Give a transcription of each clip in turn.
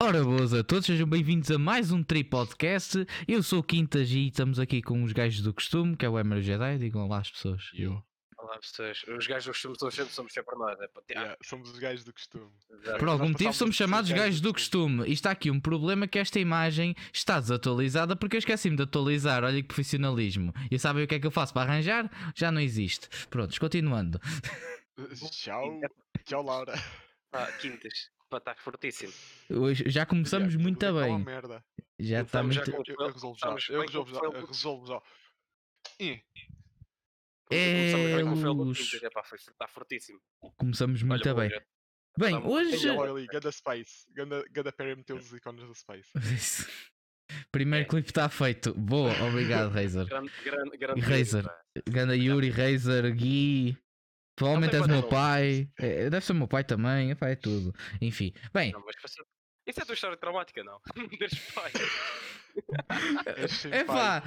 Ora, boas a todos, sejam bem-vindos a mais um Tri Podcast. Eu sou o Quintas e estamos aqui com os gajos do costume, que é o Emer Jedi. Digam lá as pessoas. Eu. Olá pessoas, os gajos do costume são sempre, somos sempre nós, é para ter. Yeah, somos os gajos do costume. Exato. Por algum motivo somos chamados gajos gajos do do costume. E está aqui um problema que esta imagem está desatualizada porque eu esqueci-me de atualizar. Olha que profissionalismo. E sabem o que é que eu faço para arranjar? Já não existe. Prontos, continuando. Tchau. Tchau, Laura. Ah, quintas, estar fortíssimo. Hoje já começamos Yeah, muito bem, uma merda. Já está Estamos já muito. com- Eu, eu resolvo já. Eu resolvo já. Eu resolvo já. É foi- está fortíssimo. Começamos muito Olha, bem. hoje- Bem, hoje. Ganda Space. Ganda, Perry meteu os ícones do Space. Isso. Primeiro É. clipe está feito. Boa, obrigado, Razer. Grande, grande, grande. Razer. pá. Ganda Yuri, Razer, Gui. Provavelmente és meu pai. É, deve ser meu pai também. Epá, é tudo. Enfim. Bem, Não, Isso é a tua história traumática, não? Deixa pai. É pá.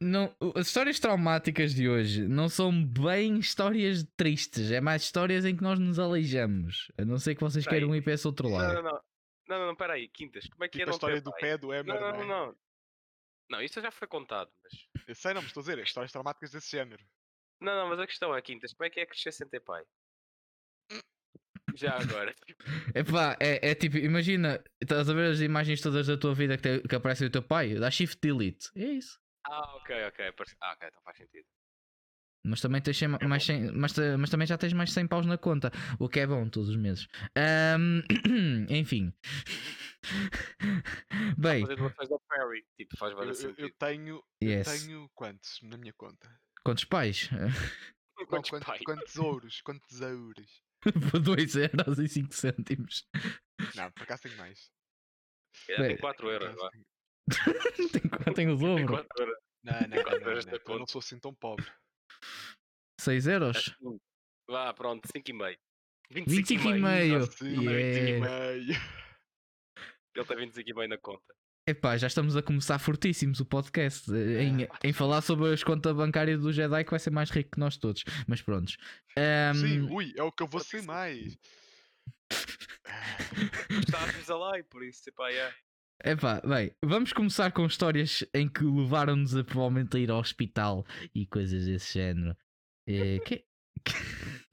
Não, as histórias traumáticas de hoje não são bem histórias tristes. É mais histórias em que nós nos aleijamos. A não ser que vocês Peraí. queiram ir para esse outro lado. não, não. Não, não, não, peraí, Quintas, como é que é Tipo a não história do pai? pé do Emer, Não, não, não não, é? não. Não, isso já foi contado, mas. Eu sei, não, mas estou a dizer, histórias traumáticas desse género. Não, não, mas a questão é, Quintas, como é que é crescer sem ter pai? Já agora. É pá, é, é tipo, imagina, estás a ver as imagens todas da tua vida que, te- que aparecem o teu pai? Dá shift delete. É isso. Ah, ok, ok. Ah, ok, então faz sentido. Mas também, tens cem- É mais. 100 mas, mas também já tens mais 100 paus na conta, o que é bom todos os meses. Ahm, enfim. Bem, Perry, tipo, faz Eu, eu- eu tenho, eu yes. tenho quantos na minha conta? Quantos pais? Não, Quantos quantos, pais? quantos ouros? Quantos euros? Por 2 euros e 5 cêntimos. Não, por acaso tenho mais. É, tem 4 euros, vá. tem, tem o Tem dobro. 4 euros. Não, não, não, não, euros não, na eu não sou assim tão pobre. 6 euros? Que- Vá, pronto, 5,5. 25 e 25,5. meio. Assim, Yeah. meio. Ele tem 25,5 na conta. Epá, já estamos a começar fortíssimos o podcast eh, em, em falar sobre as contas bancárias do Jedi que vai ser mais rico que nós todos. Mas prontos. Ahm, Sim, ui, é o que eu vou ser mais. Ah, Está a lá e por isso, pá, é. Epá, bem, vamos começar com histórias em que levaram-nos a provavelmente a ir ao hospital e coisas desse género. Eh, que-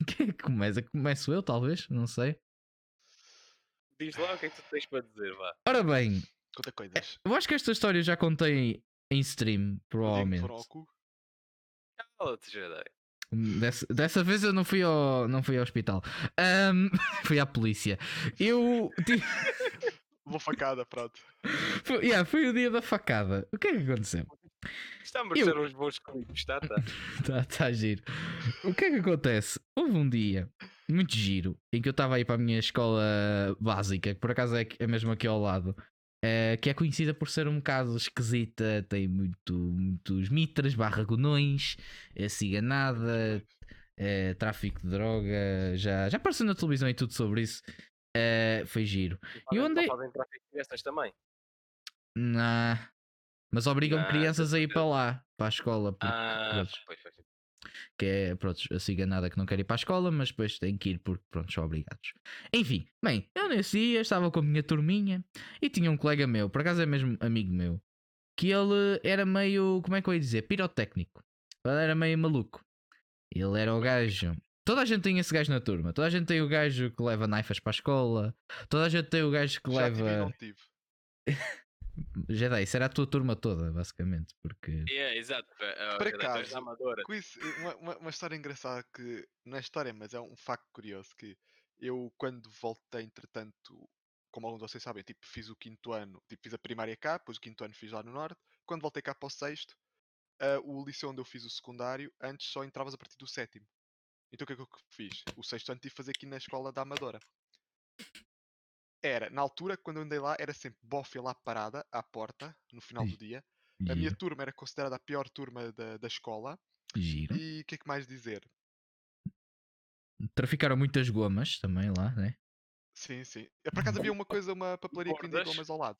Quem é que começa? Começo eu, talvez? Não sei. Diz lá o que é que tu tens para dizer, vá. Ora bem, Conta coisas. eu acho que esta história eu já contei em stream, provavelmente. Dessa, dessa vez eu não fui ao, não fui ao hospital. Ahm, fui à polícia. Eu. tive- Uma facada, pronto. foi, yeah, foi o dia da facada. O que é que aconteceu? Está a merecer uns bons clipes, está, tá? Tá, tá giro. O que é que acontece? Houve um dia muito giro em que eu estava aí para a minha escola básica, que por acaso é, é mesmo aqui ao lado, eh, que é conhecida por ser um bocado esquisita, tem muito, muitos mitras, barra gonões, é ciganada, eh, tráfico de droga, já, já apareceu na televisão e tudo sobre isso. Eh, foi giro. E onde é- Fazem tráfico de crianças também. Nah. Mas obrigam Nah, crianças a ir para lá, para a escola. porque, Ah, pois. Que é, pronto, a ciganada que não quer ir para a escola, mas depois tem que ir porque, pronto, são obrigados. Enfim, bem, eu nesse dia estava com a minha turminha e tinha um colega meu, por acaso é mesmo amigo meu, que ele era meio, como é que eu ia dizer, pirotécnico. Ele era meio maluco. Ele era o gajo. Toda a gente tem esse gajo na turma. Toda a gente tem o gajo que leva naifas para a escola. Toda a gente tem o gajo que Já tive leva. não tive. Jedi, isso era a tua turma toda, basicamente. Porque. É, exato. Por és acaso, eh, uma, uma, uma história engraçada que não é história, mas é um facto curioso que eu quando voltei, entretanto, como alguns de vocês sabem, tipo, fiz o quinto ano, tipo, fiz a primária cá, depois o quinto ano fiz lá no norte. Quando voltei cá para o sexto, ah, o liceu onde eu fiz o secundário, antes só entravas a partir do sétimo. Então o que é que eu fiz? O sexto ano tive de fazer aqui na escola da Amadora. Era, na altura, quando eu andei lá, era sempre bofia lá parada, à porta, no final do dia. A minha turma era considerada a pior turma da, da escola. Giro. E o que é que mais dizer? Traficaram muitas gomas também lá, né? Sim, sim. Por acaso havia uma coisa, uma papelaria que vendia gomas ao lado.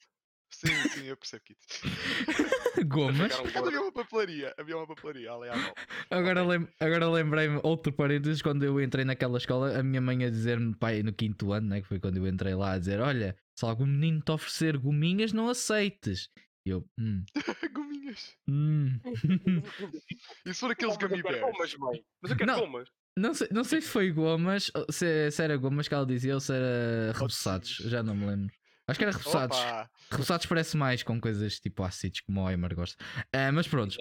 Sim, sim, eu percebo que Gomas. Havia uma papelaria, havia uma papelaria ali à volta. Agora, lem agora lembrei-me, outro parênteses, quando eu entrei naquela escola, a minha mãe a dizer-me, pai, no quinto ano, né, que foi quando eu entrei lá, a dizer: Olha, se algum menino te oferecer gominhas, não aceites. E eu, hum, Gominhas. hum. E se for aqueles gummy bears? gomas, mãe. Mas eu quero Não. gomas. Não sei, não sei se foi gomas, se, se era gomas que ela dizia ou se era Docinhos. já não me lembro. Acho que era repousados. Opa! Repousados parece mais com coisas tipo ácidos, como o Eimer gosta. Ah, mas pronto,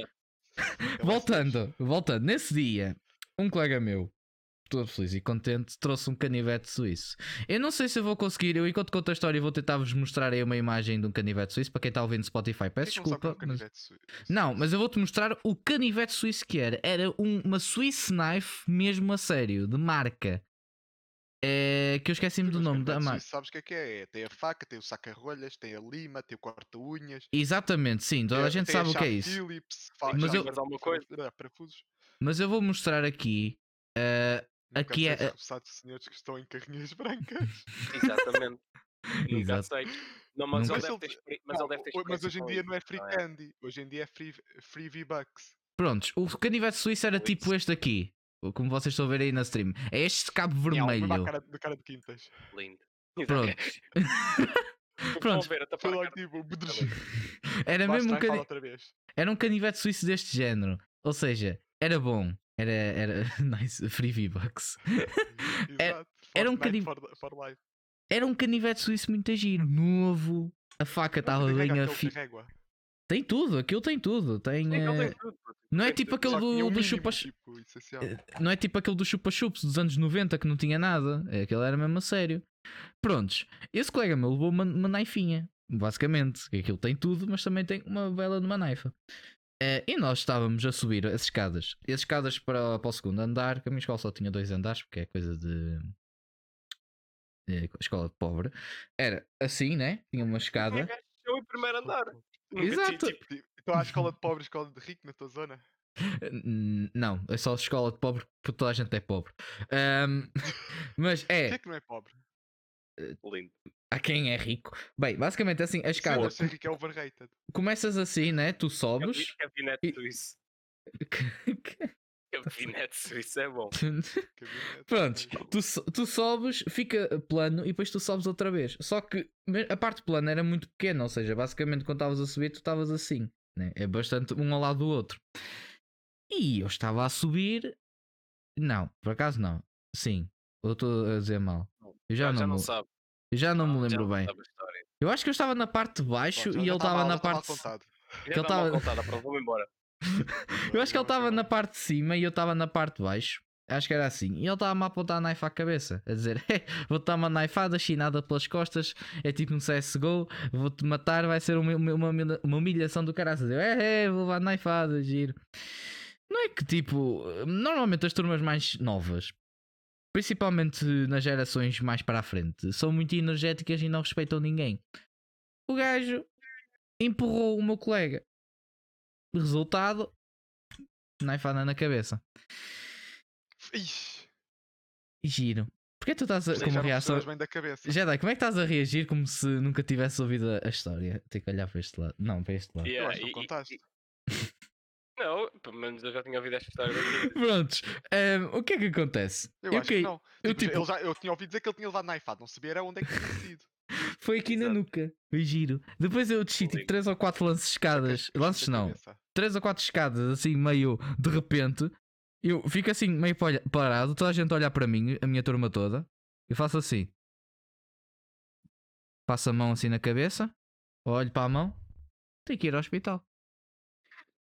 é voltando, voltando, nesse dia, um colega meu, todo feliz e contente, trouxe um canivete suíço. Eu não sei se eu vou conseguir, eu enquanto conto a história vou tentar-vos mostrar aí uma imagem de um canivete suíço, para quem está ouvindo Spotify, peço é sabe desculpa. é um mas-? Não, mas eu vou-te mostrar o canivete suíço que era. Era um- uma Swiss Knife mesmo a sério, de marca. É, que eu esqueci-me do nome da canivete marca. Sabes o que é que é? É, Tem a faca, tem o saca-rolhas, tem a lima, tem o corta-unhas. Exatamente, sim, toda a gente sabe o que é isso. Phillips, fa- Mas eu- Mas alguma coisa? para- Parafusos. Mas eu vou mostrar aqui. eh, Nunca Aqui é- se repousados senhores que estão em carrinhas brancas. Exatamente. Nunca Exato. sei. Não, mas Nunca- ele deve ter, mas ele deve ter mas hoje em dia isso, não é free candy. Hoje em dia é free, free V-Bucks. Prontos, o canivete suíço era tipo este aqui. Como vocês estão a ver aí na stream. É este cabo vermelho. cara, de cara de quintas. Lindo. Pronto. Pronto. ver, logo cara. tipo. Era Lá mesmo um vez. era um canivete suíço deste género. Ou seja, era bom. Era, era nice, free V-Bucks. Era- Exato. era um For, for life. Era um canivete suíço muito giro, novo. A faca estava Mas bem carrega afi... aquele régua. Tem tudo, aquilo tem tudo. Tem, Sim, ele eh, tem tudo. Não é Tem tipo aquele do, do chupa tipo, não é tipo aquele do chupa-chups dos anos 90 que não tinha nada. É, Aquele era mesmo a sério. Prontos, esse colega meu levou uma, uma naifinha, basicamente. Aquilo tem tudo, mas também tem uma vela de uma naifa. Eh, e nós estávamos a subir as escadas. E as escadas para, para o segundo andar, que a minha escola só tinha dois andares, porque é coisa de. eh, escola de pobre. Era assim, né? Tinha uma escada. Eu em primeiro andar. Exato. tipo, Então há escola de pobre e escola de rico na tua zona. Não, é só escola de pobre porque toda a gente é pobre. Ahm, mas Quem é, é que não é pobre? lindo. há quem é rico. Bem, basicamente é assim, a Sim, escada. ser rico é overrated. Começas assim, né? Tu sobes. Gabinete e- suíço. Gabinete suíço é bom. Prontos, mas- tu, tu sobes, fica plano e depois tu sobes outra vez. Só que me- a parte plana era muito pequena, ou seja, basicamente quando estavas a subir, tu estavas assim, né? É bastante um ao lado do outro. E eu estava a subir. Não, por acaso não. Sim, eu estou a dizer mal. Eu já, Ah, não, me- sabe. eu já não me Já lembro não bem. Eu acho que eu estava na parte de baixo Pronto, e já ele estava na já parte. contado. Já ele está tava- mal contada, pronto, vou-me embora. Eu acho que ele estava na parte de cima e eu estava na parte de baixo. Acho que era assim. E ele estava-me a apontar a knife à cabeça. A dizer: "Eh, Vou-te dar uma knifeada chinada pelas costas. É tipo um CSGO. Vou-te matar. Vai ser uma, uma, uma- humilhação do caraças. Eu, é, é, vou levar knifeada, giro. Não é que tipo. Normalmente as turmas mais novas, principalmente nas gerações mais para a frente, são muito energéticas e não respeitam ninguém. O gajo empurrou o meu colega. Resultado: knifeada na cabeça. Ixi, giro. Porquê tu estás a, sei, com já uma não reação. bem da cabeça. Jedi, como é que estás a reagir como se nunca tivesse ouvido a, a história? Tenho que olhar para este lado. Não, para este lado. Eu Yeah, acho que não e- e- contaste. e- Não, pelo menos eu já tinha ouvido esta história. Prontos. ehm, o que é que acontece? Eu Eu acho caí- que não. eu, Tipo, tipo- ele já- eu tinha ouvido dizer que ele tinha levado naifado, não sabia era onde é que tinha sido. Foi aqui na Exato. nuca. Foi giro. Depois eu desci tipo Lindo. 3 ou 4 lances de escadas. Lances não. cabeça. 3 ou 4 escadas assim meio de repente. Eu fico assim meio pa- parado. Toda a gente a olhar para mim, a minha turma toda. Eu faço assim. Passo a mão assim na cabeça. Olho para a mão. Tenho que ir ao hospital.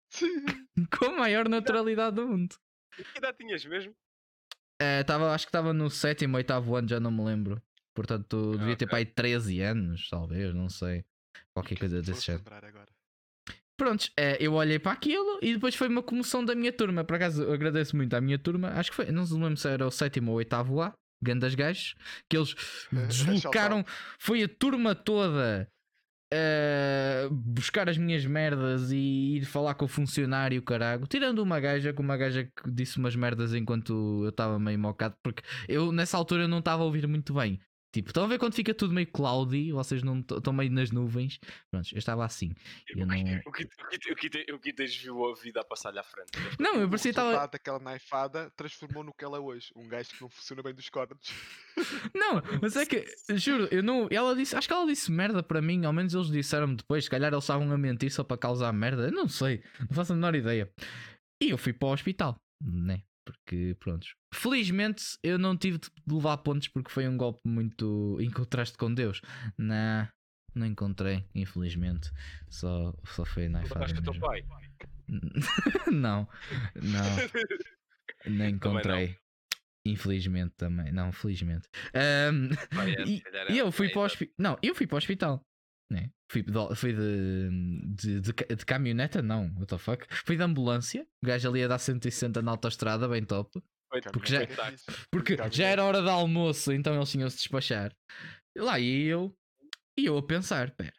Sim. Com a maior naturalidade do mundo. E Que idade tinhas mesmo? É, tava, acho que estava no sétimo, oitavo ano, já não me lembro. Portanto, Ah, devia ter para aí 13 anos, talvez, não sei. Qualquer coisa desse Foste género. Prontos, é, eu olhei para aquilo e depois foi uma comoção da minha turma. Por acaso, eu agradeço muito à minha turma. Acho que foi, não se lembro se era o sétimo ou oitavo A, Gandas Gajos, que eles deslocaram. Foi a turma toda a buscar as minhas merdas e ir falar com o funcionário, carago. Tirando uma gaja, com uma gaja que disse umas merdas enquanto eu estava meio mocado, porque eu nessa altura não estava a ouvir muito bem. Tipo, estão a ver quando fica tudo meio cloudy, vocês não estão meio nas nuvens. Pronto, eu estava assim. Eu não. O Quintas viu a vida a passar-lhe à frente. Não, eu parecia que estava. resultado daquela naifada transformou no que ela é hoje. Um gajo que não funciona bem dos cornos. Não, mas é que, juro, eu não. Ela disse, acho que ela disse merda para mim, ao menos eles disseram-me depois. Se calhar eles estavam a mentir só para causar merda. Eu não sei, não faço a menor ideia. E eu fui para o hospital, né? Porque, pronto. Felizmente eu não tive de levar pontos porque foi um golpe muito. Encontraste com Deus. Não, não encontrei, infelizmente. Só, só foi na Encontraste o teu pai. não, não, não encontrei. Infelizmente também, não, felizmente. É, e, é- eu fui é para o hospital. Não, eu fui para o hospital. Né? Fui, de, fui de, de, de, de caminhoneta, não, what the fuck. Fui de ambulância. O gajo ali a dar 160 na autostrada, bem top. Foi- Porque já-. Porque já era hora de almoço, então eles tinham-se de despachar. E lá ia eu. E eu a pensar, pera.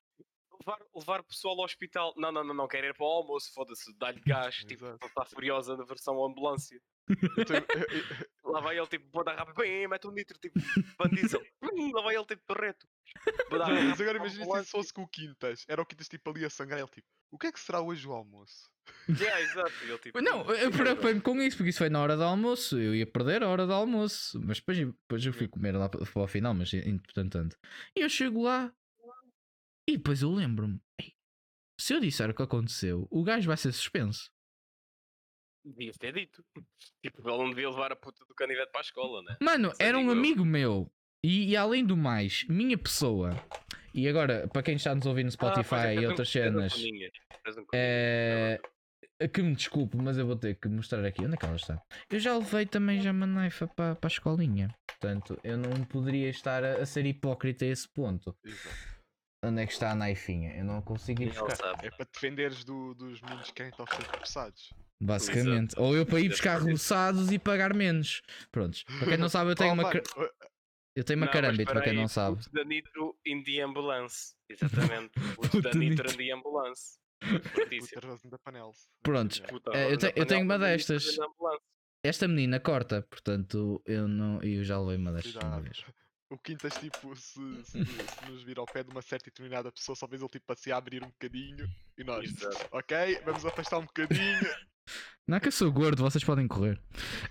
levar, levar o pessoal ao hospital. Não, não, não, não quero ir para o almoço, foda-se, dá-lhe gás. tipo, está furiosa na versão ambulância. Eu- eu- eu- Lá vai ele tipo, vou dar rápido, bem, mete um nitro, tipo. Hum, Lá vai ele tipo, rápido mas agora imagina se isso fosse com o Quintas. Era o Quintas tipo ali a sangrar. Ele tipo, o que é que será hoje o almoço? Yeah, exato. Ele, tipo, Não, eu preocupei-me com isso, porque isso foi na hora do almoço. Eu ia perder a hora do almoço. Mas depois, depois eu fui comer lá para o final, mas entretanto. E eu chego lá. E depois eu lembro-me. "Ei, Se eu disser o que aconteceu, o gajo vai ser suspenso. Devias ter dito. Tipo, ele não devia levar a puta do canivete para a escola, né? Mano, é era um digo eu. amigo meu. E, e além do mais, minha pessoa. E agora, para quem está nos ouvindo no Ah, é, Spotify fez e outras cenas. um É... Que me desculpe, mas eu vou ter que mostrar aqui. Onde é que ela está? Eu já levei também já uma naifa para, para a escolinha. Portanto, eu não poderia estar a, a ser hipócrita a esse ponto. Exato. Onde é que está a naifinha? Eu não consigo ir buscar. sabe. É para defenderes do- dos meninos que querem estar ser Basicamente. Ou eu para ir buscar roçados e pagar menos. Prontos. Para quem não sabe, eu tenho Oh, uma, mano, ca- eu tenho uma Não, mas carambite, para quem não sabe. Put the nitro in the ambulance. Exatamente. Put Put the the nitro in the ambulance. Da. Prontos. Puta, Eh, eu te- eu tenho uma destas. Esta menina corta, portanto, eu não. Eu já levei uma destas uma vez. O Quintas, tipo, se, se, se nos vir ao pé de uma certa e determinada pessoa, só vês ele tipo assim a abrir um bocadinho e nós, Exato. ok, vamos afastar um bocadinho. Não é que eu sou gordo, vocês podem correr.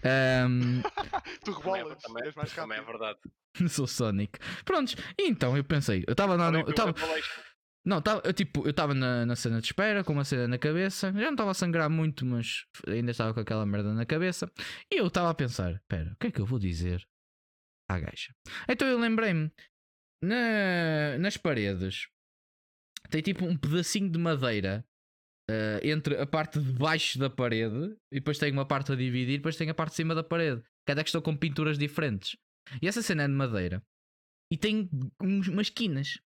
Ahm, tu Também é- rebolas, também- és mais Também é verdade. sou Sonic. Prontos, e então eu pensei, eu estava. Olha, Eu tava, não, tava, eu tipo, eu estava na, na cena de espera, com uma cena na cabeça, já não estava a sangrar muito, mas ainda estava com aquela merda na cabeça. E eu estava a pensar, espera, o que é que eu vou dizer à gaja? Então eu lembrei-me, na, nas paredes tem tipo um pedacinho de madeira eh, entre a parte de baixo da parede e depois tem uma parte a dividir, e depois tem a parte de cima da parede. Cada que estão com pinturas diferentes. E essa cena é de madeira e tem umas quinas.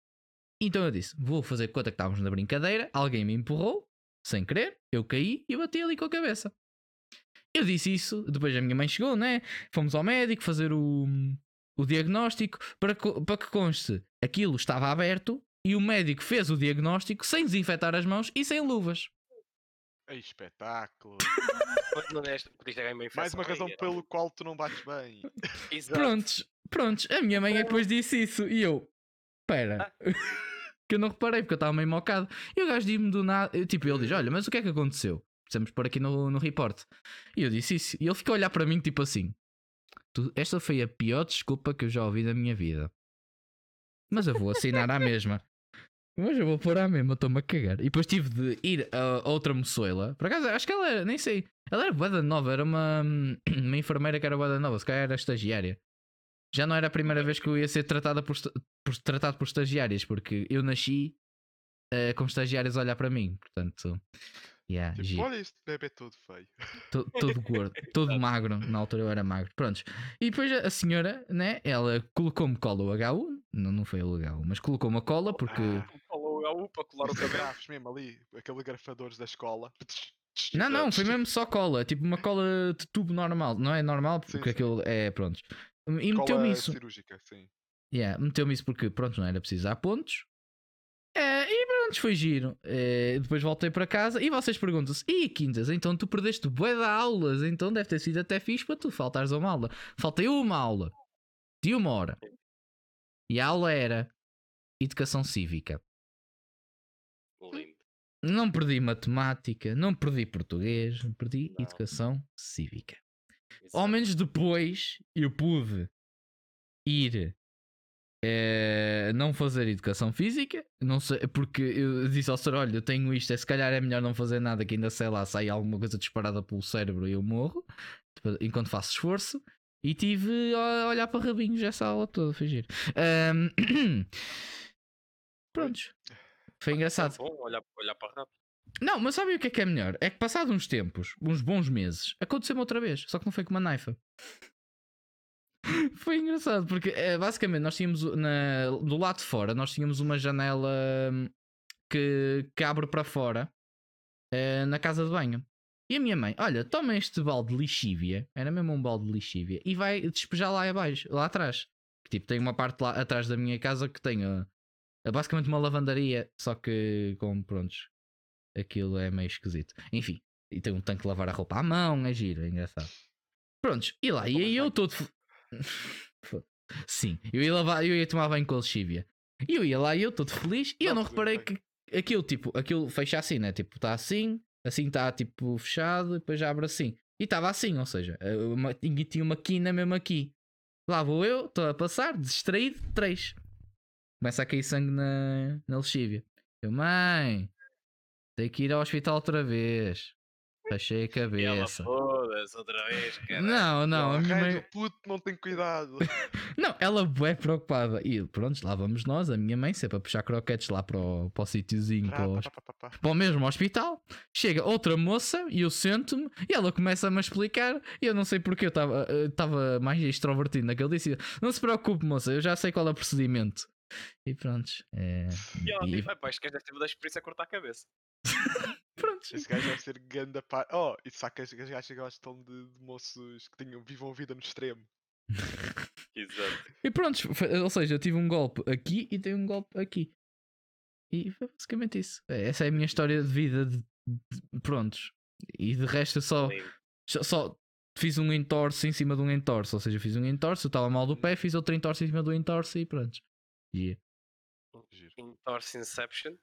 Então eu disse: Vou fazer conta que estávamos na brincadeira. Alguém me empurrou, sem querer, eu caí e bati ali com a cabeça. Eu disse isso, depois a minha mãe chegou, né? Fomos ao médico fazer o, o diagnóstico para, para que conste aquilo estava aberto e o médico fez o diagnóstico sem desinfetar as mãos e sem luvas. Ei, espetáculo. Mais uma razão pelo qual tu não bates bem. Exato. Prontos, prontos. A minha mãe é que depois disse isso e eu, pera, que eu não reparei porque eu estava meio mocado. E o gajo diz-me do nada, tipo, ele diz: Olha, mas o que é que aconteceu? Precisamos pôr aqui no, no report. E eu disse isso. E ele ficou a olhar para mim, tipo assim: "Tu- Esta foi a pior desculpa que eu já ouvi na minha vida. Mas eu vou assinar à mesma. Mas eu vou pôr à mesma, estou-me a cagar. E depois tive de ir a outra moçoila. Por acaso, acho que ela era, nem sei. Ela era boeda nova, era uma, uma enfermeira que era boeda nova, se calhar era estagiária. Já não era a primeira vez que eu ia ser tratada por, por- tratado por estagiárias, porque eu nasci eh, com estagiárias a olhar para mim. Portanto, yeah, Tipo, olha este bebê todo feio. To- todo gordo, todo magro. Na altura eu era magro. Prontos. E depois a a senhora, né? Ela colocou-me cola o HU. Não, não foi o HU, mas colocou uma cola porque. Ah, Falou a U para colar o os agrafos mesmo ali, aqueles grafadores da escola. Não, não, foi mesmo só cola. Tipo uma cola de tubo normal. Não é normal Sim, porque sim. aquilo é. Pronto. E meteu-me isso. cirúrgica, sim. Yeah, meteu-me isso porque, pronto, não era preciso dar pontos. É, pronto, foi giro. É, depois voltei para casa e vocês perguntam-se: e Quintas, então tu perdeste bué de aulas, então deve ter sido até fixe para tu faltares a uma aula. Faltei uma aula de uma hora. E a aula era Educação Cívica. Lindo. Não perdi matemática, não perdi português, perdi Não. educação cívica. Exato. Ao menos depois eu pude ir eh, não fazer educação física, não sei, porque eu disse ao senhor: olha, eu tenho isto, é, se calhar é melhor não fazer nada, que ainda sei lá, sai alguma coisa disparada pelo cérebro e eu morro, tipo, enquanto faço esforço. E tive a olhar para rabinhos essa aula toda, foi giro. Ahm, Prontos. Foi engraçado. É bom olhar, olhar para rápido. Não, mas sabe o que é que é melhor? É que passado uns tempos, uns bons meses, aconteceu-me outra vez, só que não foi com uma naifa. foi engraçado, porque eh, basicamente nós tínhamos na, do lado de fora, nós tínhamos uma janela hum, que, que abre para fora eh, na casa de banho. E a minha mãe, olha, toma este balde de lixívia, era mesmo um balde de lixívia, e vai despejar lá abaixo, lá atrás. Que, tipo, tem uma parte lá atrás da minha casa que tem uh, é basicamente uma lavandaria, só que com prontos. Aquilo é meio esquisito. Enfim, e tem um tanque de lavar a roupa à mão, é giro, é engraçado. Prontos, e lá, e Tomas aí eu todo. Sim, eu ia lavar, eu ia tomar banho com lexívia. E eu ia lá e eu todo feliz e eu Não, reparei que aquilo, tipo, aquilo fecha assim, né? Tipo, está assim, assim está tipo fechado e depois já abre assim. E estava assim, ou seja, eh, uma, tinha uma quina mesmo aqui. Lá vou eu, estou a passar, distraído, três. Começa a cair sangue na, na lexívia. Eu, mãe, tenho que ir ao hospital outra vez. Fechei a cabeça. foda-se outra vez, cara. Não, não, a minha mãe. puto, não tem cuidado. Não, ela é preocupada. E pronto, lá vamos nós, a minha mãe, sempre a puxar croquetes lá para o, para o sítiozinho, para, o Pá, pá, pá, pá, pá. para o mesmo hospital. Chega outra moça e eu sento-me e ela começa-me a explicar. E eu não sei porque eu estava eu estava mais extrovertido naquele dia. Não se preocupe, moça, eu já sei qual é o procedimento. E pronto. É, E ela e- tipo, "Epá, este gajo deve ter da experiência a cortar a cabeça. pronto. Esse gajo deve ser ganda pá. Oh, e saca as as gajas gostam de, de moços que tenham, vivam a vida no extremo. Exato. E pronto, ou seja, eu tive um golpe aqui e tenho um golpe aqui. E foi basicamente isso. É, Essa é a minha história de vida. De, de- prontos. E de resto eu só, só, só fiz um entorce em cima de um entorce. Ou seja, fiz um entorce, eu estava mal do pé, fiz outro entorce em cima do entorce e pronto. Giro. Entorce Inception.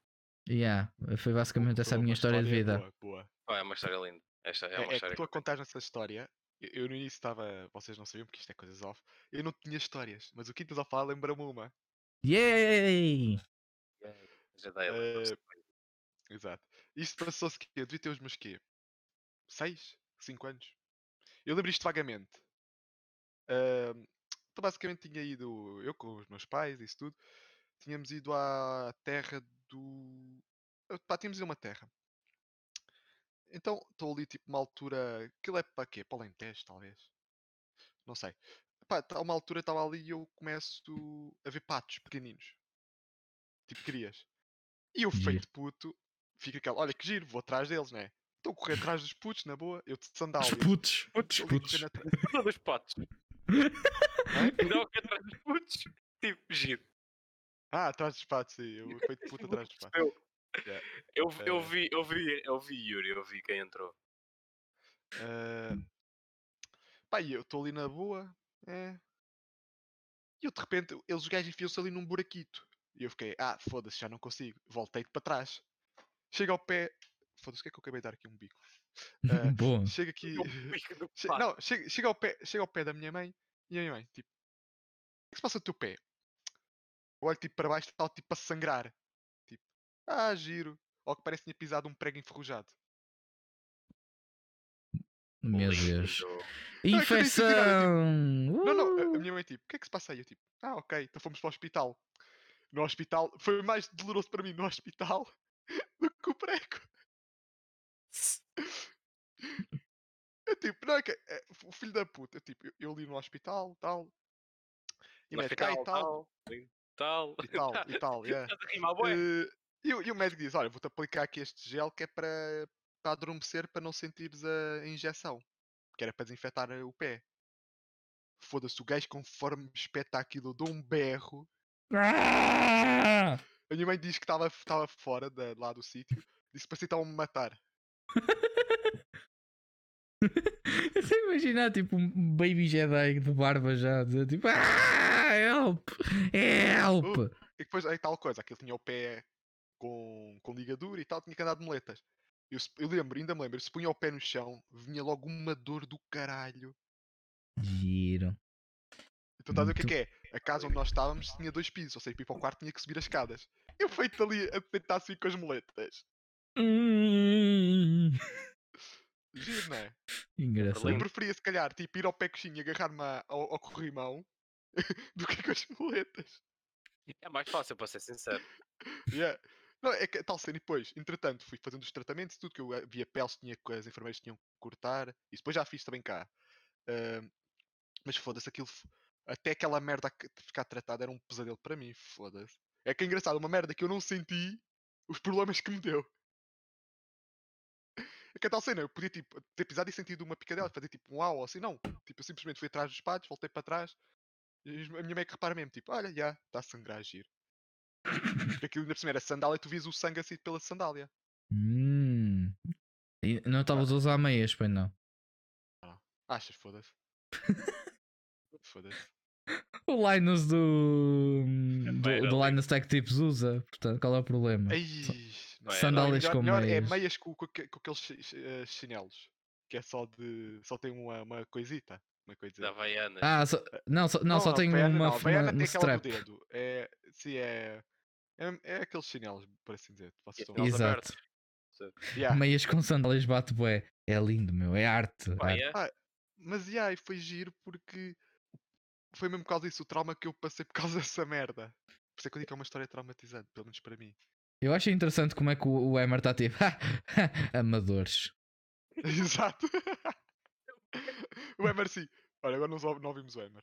Yeah, foi basicamente essa a minha uma história de vida. Boa, boa. É uma história linda. Esta é, É, uma é que história tu a contar essa história, eu, eu no início estava. Vocês não sabiam porque isto é coisas off. Eu não tinha histórias, mas o Quintas a falar lembra-me uma. Yay! Já dei ela, Eh. Exato. Isto passou-se que eu devia ter os meus quê? 6? 5 anos? Eu lembro isto vagamente. Ahm, então basicamente tinha ido, eu com os meus pais e isso tudo, tínhamos ido à terra do. eh, Pá, tínhamos ido a uma terra. Então estou ali tipo uma altura. Aquilo é para quê? Para o Alentejo, talvez. Não sei. Pá, tá uma altura estava ali e eu começo a ver patos pequeninos. Tipo crias. E eu Giro. feito puto, fica aquela, olha que giro, vou atrás deles, né? Estou a correr atrás dos putos, na boa, eu de Os sandálias. putos, Putos, putos. atrás- dos patos. Não, que atrás dos putos. Tipo, giro. Ah, atrás dos patos, sim, eu feito puto atrás dos patos. Eu, Yeah. eu, eu, Eh. vi, eu, vi, eu vi Yuri, eu vi quem entrou. Ah, Pá, e eu estou ali na boa, é. E eu de repente, eles os gajos enfiam-se ali num buraquito. E eu fiquei, ah, foda-se, já não consigo. Voltei para trás. Chega ao pé. Foda-se, o que é que eu acabei de dar aqui um bico? Ah, Bom. chega aqui. Não, chega, chega, ao pé, chega ao pé da minha mãe e a minha mãe, tipo, o que se passa no teu pé? Eu olho tipo para baixo, está tipo a sangrar. Tipo, ah, giro. Ou que parece que tinha pisado um prego enferrujado. Meu. Deus. Não, é Infecção! Não, não, a, Uh! minha mãe tipo, o que é que se passa aí? Eu tipo, ah, ok, então fomos para o hospital. No hospital, foi mais doloroso para mim no hospital do que o prego. Eu tipo, não é que é, o filho da puta, eu, tipo, eu, eu li no hospital, tal. E No médico, e hospital, tal, tal, e tal, e tal, yeah. Estás a rimar, bué. Eh, e, e o médico diz: Olha, vou-te aplicar aqui este gel que é para, para adormecer para não sentires a injeção. Que era para desinfetar eh, o pé. Foda-se, o gajo conforme espeta aquilo, eu dou um berro. Ah! A minha mãe diz que estava fora da, lá do sítio. Disse para estavam-me matar. Estou a imaginar tipo um baby Jedi de barba já, dizer tipo, ah, help, help. E depois aí tal coisa, aquele tinha o pé com, com ligadura e tal, tinha que andar de moletas. Eu, eu lembro, ainda me lembro, se punha o pé no chão, vinha logo uma dor do caralho. Giro. Então estás a ver o que é que é? A casa onde nós estávamos tinha dois pisos, ou seja, para ir para o quarto tinha que subir as escadas. Eu feito ali a tentar subir com as moletas. Hum, Giro, não é? Engraçado. Eu preferia se calhar tipo, ir ao pé coxinho e agarrar-me ao, ao corrimão do que com as moletas. É mais fácil, para ser sincero. Yeah. Não, é que tal cena e depois, entretanto, fui fazendo os tratamentos, tudo que eu eh, via peles tinha que as enfermeiras tinham que cortar, e depois já fiz também cá. Ahm, mas foda-se, aquilo até aquela merda que- de ficar tratada era um pesadelo para mim, foda-se. É que é engraçado, uma merda que eu não senti os problemas que me deu. É que a tal cena, eu podia tipo, ter pisado e sentido uma picadela, fazer tipo um au ou assim, não. Tipo, eu simplesmente fui atrás dos patos, voltei para trás, e a minha mãe que repara mesmo, tipo, olha, já, está a sangrar, giro. Porque aquilo ainda por cima era sandália e tu vias o sangue assim pela sandália. Hum. E não estavas a usar meias, pois não. Achas, foda-se. foda-se. O Linus do. do, do. Linus Tech Tips usa, portanto, qual é o problema? Ai, Não é, Sandálias melhor, com melhor é meias. meias com, com, com aqueles eh, chinelos. Que é só de. só tem uma, uma coisita. Uma coisa. Da Havaianas. Ah, só- não, só, não, só tem Havaiana uma, não, Havaiana uma, tem aquela do dedo. É. Sim, é. É, é aqueles chinelos, por assim dizer. Vocês estão. Exato. Yeah. Meias com sandálias bate bué. É lindo, meu. É arte. Pá, arte. é? Mas yeah, e foi giro porque foi mesmo por causa disso o trauma que eu passei por causa dessa merda. Por isso é que eu digo que é uma história traumatizante, pelo menos para mim. Eu acho interessante como é que o, o Emer está tipo. Amadores. Exato. o Emer sim. Olha, agora não, não ouvimos o Emer.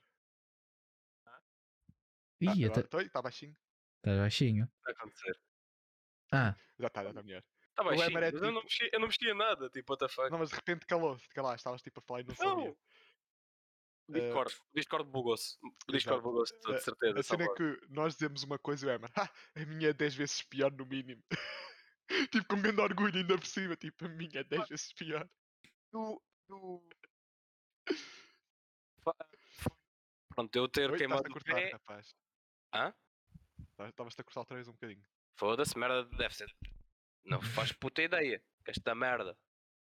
Ih, Ah, está agora está baixinho. tá baixinho. Vai acontecer. Ah, Já está, já está melhor. Tá O baixinho, é mas eu não, tipo- mexia, eu não mexia nada, tipo, what the fuck. Não, mas de repente calou-se. Calaste, estavas tipo a falar e não sabia. Não! O Discord, o Discord bugou-se. Discord bugou-se, de certeza. A cena é que nós dizemos uma coisa e o Emer, "Ah, a minha é 10 vezes pior no mínimo. tipo, com grande orgulho ainda por cima, tipo, a minha é 10 vezes pior. do. do... Pronto, eu ter Oi, queimado o cortar, pé. rapaz. Hã? Tá- Estavas-te a cortar outra vez um bocadinho. Foda-se, merda, deve ser. Não faz puta ideia. que Esta merda.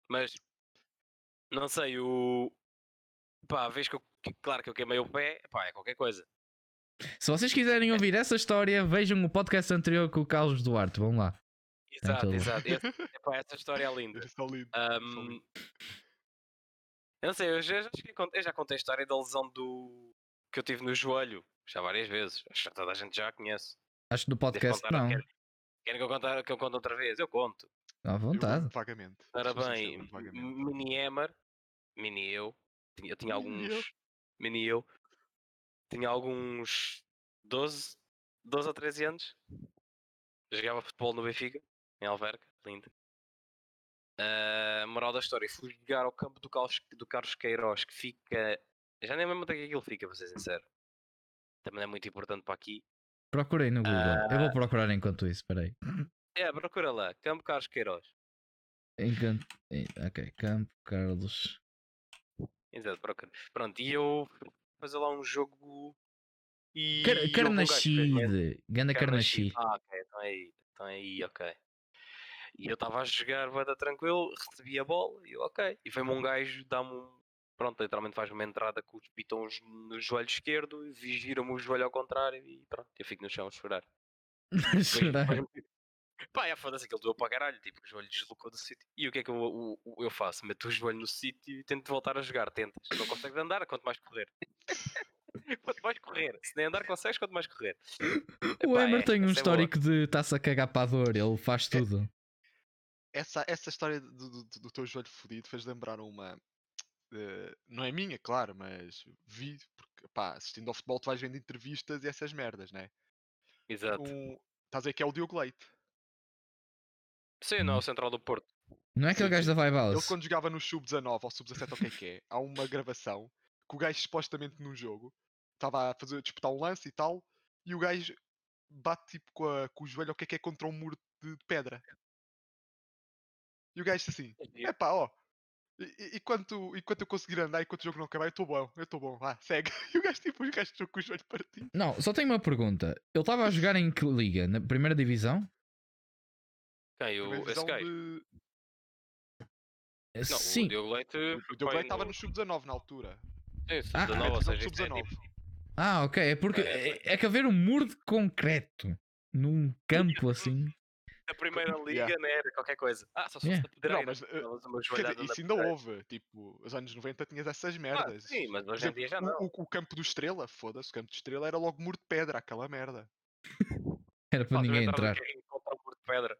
Mas. Não sei, o. Pá, a vez que eu. que- Claro que eu queimei o pé, pá, é qualquer coisa. se vocês quiserem ouvir essa história, vejam o podcast anterior com o Carlos Duarte. Vão lá. Exato, exato. Esse- epá, essa história é linda. É lindo. Ahm, eu não sei, eu já, a eu já contei a história da lesão do. que eu tive no joelho. Já várias vezes. Acho que toda a gente já conhece. Acho que no podcast contar, não. Querem, querem que, eu contar, que eu conte outra vez? Eu conto. À Eu vontade. lembro Vagamente. Ora bem, mini Emer, mini eu, tinha, eu tinha Mini eu. alguns. Mini eu, tinha alguns 12, 12 ou 13 anos. Jogava futebol no Benfica, em Alverca, lindo. A moral da história, fui jogar ao campo do Carlos, do Carlos Queiroz, que fica. Já nem me lembro onde é que aquilo fica, para ser sincero. Também não é muito importante para aqui. Procurei no Google. Eu Ah. vou procurar enquanto isso. Espera aí. É, procura lá, Campo Carlos Queiroz. Enquanto... Ok, Campo Carlos. Exato, procura. Pronto, e eu fazer lá um jogo. E. Car Carnachide. Ganda Carnachide. Ah, ok, então é aí, então é aí, ok. E eu estava a jogar, vai dar tranquilo, recebi a bola e eu, ok. E veio-me um gajo, dá-me um. Pronto, literalmente faz uma entrada com os pitons no joelho esquerdo, e gira-me o joelho ao contrário e pronto, eu fico no chão a chorar. Depois- Chorar. depois- Pá, é foda-se, aquilo doeu para caralho, tipo, o joelho deslocou do sítio. E o que é que eu, o- o- eu faço? Meto o joelho no sítio e tento voltar a jogar, tentas. Não consegues andar, quanto mais correr. quanto mais correr. Se nem andar consegues, quanto mais correr. O Emer é, tem um é boa. histórico de estar-se a cagar para a dor. Ele faz tudo. Essa, essa história do, do, do teu joelho fodido fez lembrar uma. eh, não é minha, claro, mas vi, porque pá, assistindo ao futebol tu vais vendo entrevistas e essas merdas, né? Exato. Um, estás a ver que é o Diogo Leite. Sim, não é o Central do Porto. Não é aquele Sim, gajo da Vibe Ele House. quando jogava no Sub-19 ou Sub-17 ou o que é que é, há uma gravação que o gajo supostamente num jogo estava a fazer, a disputar um lance e tal, e o gajo bate tipo com, a- com o joelho ou o que é que é contra um muro de, de pedra. E o gajo disse assim, epá, ó, E, e- e quanto, e quanto eu conseguir andar e quanto o jogo não acabar, eu estou bom, eu estou bom, vá, segue. E o gajo tipo, o gajo com o joelho partido. Não, só tenho uma pergunta. Ele estava a jogar em que liga? Na primeira divisão? Quem? O, esse gajo? de- Não, Sim. o Diogo Leite. O Diogo Leite estava no sub-19 na altura. Sim, Ah, sub-19, ou Divisão seja, é sub-19. tipo- Ah, ok. É porque É, é, é que haver um muro de concreto num campo assim. a primeira liga, Yeah. né? Era qualquer coisa. Ah, só se Yeah. pedreira. Não, mas, eh, Quer dizer, na isso ainda pedreira. houve. Tipo, os anos 90 tinhas essas Ah, merdas. sim, mas hoje em dia já não. o, o- o campo do Estrela, foda-se, o campo do Estrela era logo muro de pedra, aquela merda. Era para ninguém entrar. Contra o muro de pedra.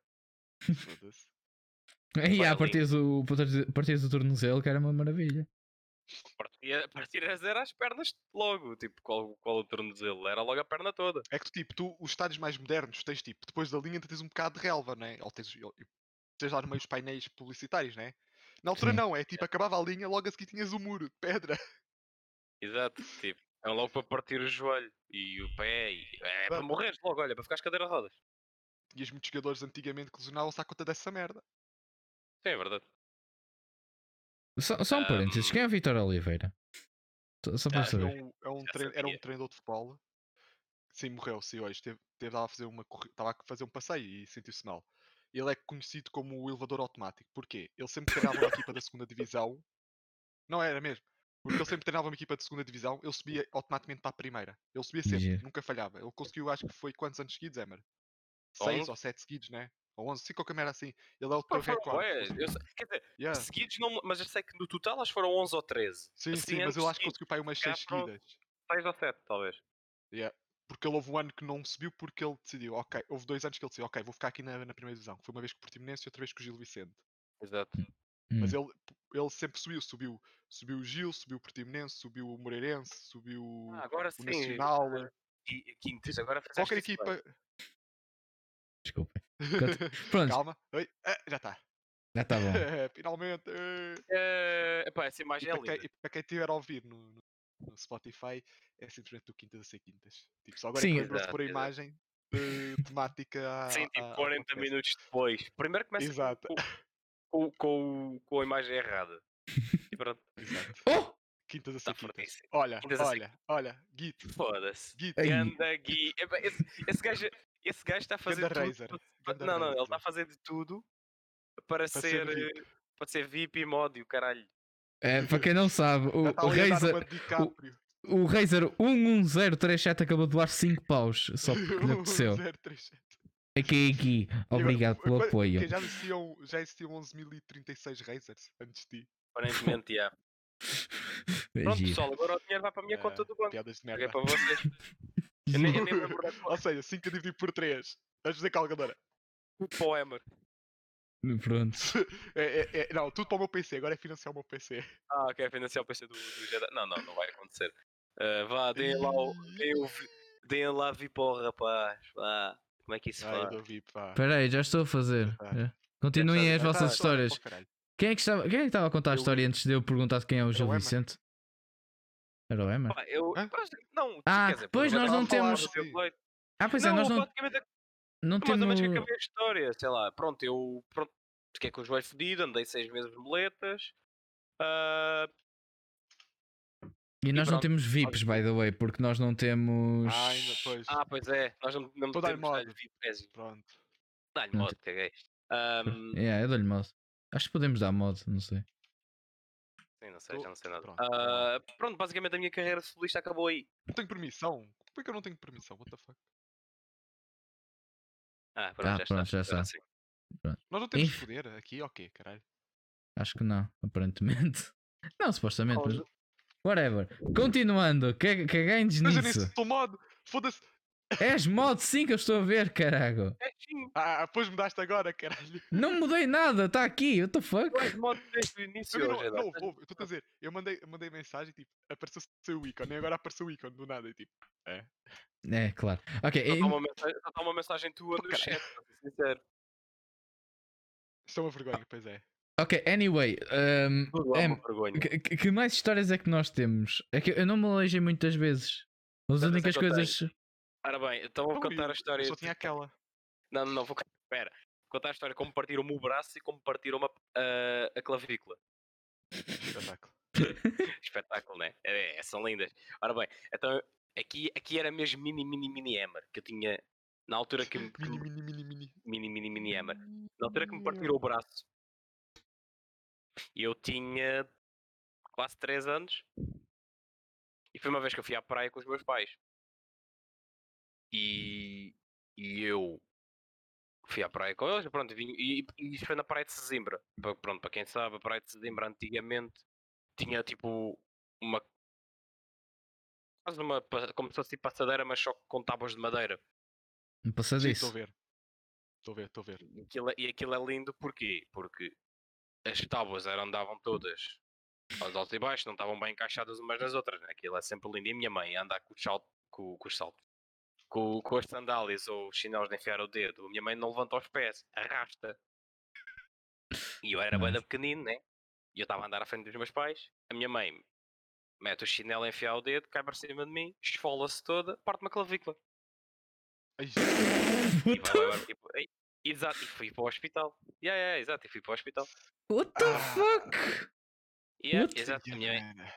Foda-se. E a partir do, a partir do tornozelo, que era uma maravilha. Partia, partir era as pernas logo. Tipo, qual, qual o tornozelo? Era logo a perna toda. É que tu, tipo, tu, os estádios mais modernos, tens tipo, depois da linha, tu tens um bocado de relva, né? Ou tens, ou- tens lá no meio os painéis publicitários, né? Na altura Sim. não, é tipo, acabava a linha, logo a seguir tinhas o muro de pedra. Exato. Tipo, é logo para partir o joelho e o pé. E... É para Exato. morreres logo, olha, para ficar as cadeiras rodas. Tinhas muitos jogadores antigamente que lesionavam-se à conta dessa merda. Sim, é verdade. Só, só um parênteses. Quem é o Vitor Oliveira? Só, para Ah, É saber. um, é um Já trein- era um treinador de futebol. Sim, morreu, sim, hoje. Teve, teve a fazer uma estava a fazer um passeio e sentiu-se mal. Ele é conhecido como o elevador automático. Porquê? Ele sempre treinava uma equipa da segunda divisão. Não era mesmo. Porque ele sempre treinava uma equipa de segunda divisão, ele subia automaticamente para a primeira. Ele subia sempre, Giro. nunca falhava. Ele conseguiu, acho que foi quantos anos seguidos, Emer? Seis Onze. ou sete seguidos, né? Ou onze, sim, qualquer merda assim. Ele é o teu recorde. conseguiu- eu sei- Quer dizer, Yeah. seguidos não. Mas eu sei que no total que foram 11 ou 13. Sim, Assim, sim, mas eu acho que conseguiu para aí umas se calhar seis foram- seguidas. 6 ou 7, talvez. Yeah. Porque ele houve um ano que não subiu porque ele decidiu, ok, houve dois anos que ele decidiu, ok, vou ficar aqui na, na primeira divisão. Foi uma vez com o Portimonense e outra vez com o Gil Vicente. Exato. Mas Hum. ele, ele sempre subiu, subiu, subiu o Gil, subiu o Portimonense, subiu o Moreirense, subiu Ah, agora o sim. Nacional, E, quintas, agora qualquer equipa. bem. Desculpem. Pronto, Calma, Oi, ah, já está. já está bom. Finalmente. eh. Eh, epá, essa E imagem é para, quem, linda. e para quem tiver a ouvir no, no- no Spotify, é simplesmente do Quintas a ser Quintas. Tipo, só agora Sim. é que lembrou-se de pôr a imagem de temática à, Sim, tipo à- ao 40 podcast. minutos depois. Primeiro começa Exato. com, com, com, com a imagem errada. E pronto, Exato. Oh! Quintas a está ser quintas. fortíssimo. Olha, Quintas a olha, olha, Git, Foda-se. Ganda Gui. Esse, esse gajo esse gajo está a fazer Ganda tudo. Razer, Não, não, ele está a fazer de tudo para, ser ser, VIP. eh, para ser VIP e mod e o caralho. É, para quem não sabe, o, o Razer, DiCaprio. o Razer 11037 acabou de doar 5 paus só porque lhe. 037. Aqui, aqui. Obrigado pelo apoio. Já existiam, já existiam 11.036 Razers antes de ti. Aparentemente, já. É Pronto, pessoal, agora o dinheiro vai para a minha conta Eh, do banco. Piadas de merda. para vocês. Eu nem, eu nem lembro da Ou seja, 5 a dividir por 3. Vamos fazer calculadora. para o Emer. Pronto. É, é, é, não, tudo para o meu PC. Agora é financiar o meu PC. Ah, quer financiar o PC do, do Jedi. Não, não, não vai acontecer. Eh, vá, deem lá o. Deem, o, vi- deem lá VIP ao rapaz. Vá. Como é que isso Ai, faz? VIP. Espera aí, já estou a fazer. Ah. É. Continuem as vossas Tá, histórias. Quem é que estava, quem é que estava a contar a Eu- história antes de eu perguntar de quem é o Gil Emer. Vicente? Era o Emer? Eu, Hã? pois, não, Ah, quer dizer, pois nós não temos-. Ah, pois é, não, nós não, não mais ou menos que temos. acabei a história, sei lá, pronto, eu pronto, fiquei com o joelho fodido, andei seis meses de moletas. ah, E nós não pronto, temos VIPs, by the way, porque nós não temos. Ah, ainda, pois. ah, pois é, nós não, não Tô temos modo. dar-lhe VIP, é, Pronto. dá-lhe Não modo, caguei. Ahm, É, eu dou-lhe mod. Acho que podemos dar mod, não sei. Sim, não sei, Tô- já não sei nada. pronto, Ah, pronto, basicamente a minha carreira de solista acabou aí. Não tenho permissão. Como é que eu não tenho permissão? What the fuck? Ah, pronto, Ah, já pronto, está. já está. sim. Nós não temos Inf- poder aqui? Ok, caralho. Acho que não, aparentemente. Não, supostamente, mas. Whatever. Continuando, que, que ganhos Mas eu nisso? nisso estou modo. Foda-se. És mod sim que eu estou a ver, carago. É sim, Ah, depois mudaste agora, caralho. Não mudei nada, está aqui, what the fuck? tu és modo desde o início Eu não, hoje, não, eu estou a dizer, eu mandei, eu mandei mensagem tipo, apareceu o seu ícone e agora apareceu o ícone do nada e tipo, É, claro. Ok, Só está uma mensagem, só uma mensagem tua no caralho. chat, para ser sincero. isto é uma vergonha, pois é. ok, anyway. um, é em, uma vergonha. que, que- mais histórias é que nós temos? É que eu não me alejei muitas vezes. As é únicas coisas. Ora bem, então vou Não, contar a história. Só tinha aquela. Não, não, não, vou. Espera. Vou contar a história como partiram-me o braço e como partiram-me a, a, a clavícula. Espetáculo. Espetáculo, né? É, é, são lindas. Ora bem, então aqui, aqui era mesmo mini, mini, mini hammer. Que eu tinha na altura que Mini, mini, mini, mini. mini, mini, mini hammer. Na altura que me partiram o braço. Eu tinha quase 3 anos. E foi uma vez que eu fui à praia com os meus pais. E, e eu fui à praia com eles. Pronto, vim, e, e isto foi na praia de Sesimbra. Pronto, para quem sabe, a praia de Sesimbra antigamente tinha tipo uma. Quase uma. Como se fosse tipo passadeira, mas só com tábuas de madeira. Um passadiço. estou a ver. Estou a ver, estou a ver. E aquilo, é- e aquilo é lindo porquê? Porque as tábuas eram, andavam todas aos altos e baixos, não estavam bem encaixadas umas nas outras. Né? Aquilo é sempre lindo. E a minha mãe anda com os saltos, com, com os saltos, com, com as sandálias ou os chinelos de enfiar o dedo. A minha mãe não levanta os pés, arrasta. E eu era bem Nice. pequenino, né? E eu estava a andar à frente dos meus pais. A minha mãe mete o chinelo a enfiar o dedo, cai para cima de mim, esfola-se toda, parte-me a clavícula. Ai, E vai tipo, ei, exato, e fui para o hospital. Yeah, yeah, exato, e fui para o hospital. What the Ah. fuck? Yeah, What? exato, a minha mãe,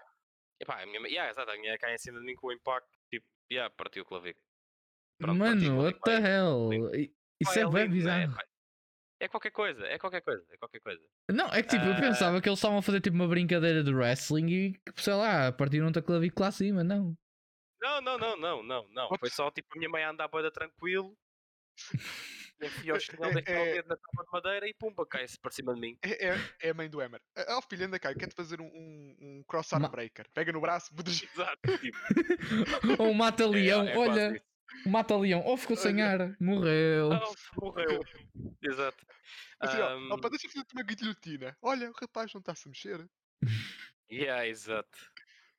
epá, a minha mãe, yeah, exato, a minha mãe cai em cima de mim com o impacto, tipo, yeah, partiu o clavículo. Pronto, Mano, what the é- hell? Isso é bem lindo, né? bizarro. Pá, É qualquer coisa, é qualquer coisa, é qualquer coisa. Não, é que tipo, eu Ah. pensava que eles estavam a fazer tipo uma brincadeira de wrestling e sei lá, partiram-te a clavícula acima, não. Não, não, não, não, não, não. Foi só tipo a minha mãe a andar boeda tranquilo. Enfia o chinelo, É- deixa o é- dedo na tábua de madeira e pumba, cai-se para cima de mim. É, é, é a mãe do Emer. Ah, oh, filho, anda cá, eu quero-te fazer um, um, um cross-arm breaker. Pega no braço. Exato, tipo, Ou mata leão, é, é quase olha, isso. mata leão, ou ficou sem ar, morreu. Ah, morreu. Exato. Assim, ó, opa, deixa eu fazer-te uma guilhotina. Olha, o rapaz não está-se a mexer. Yeah, exato.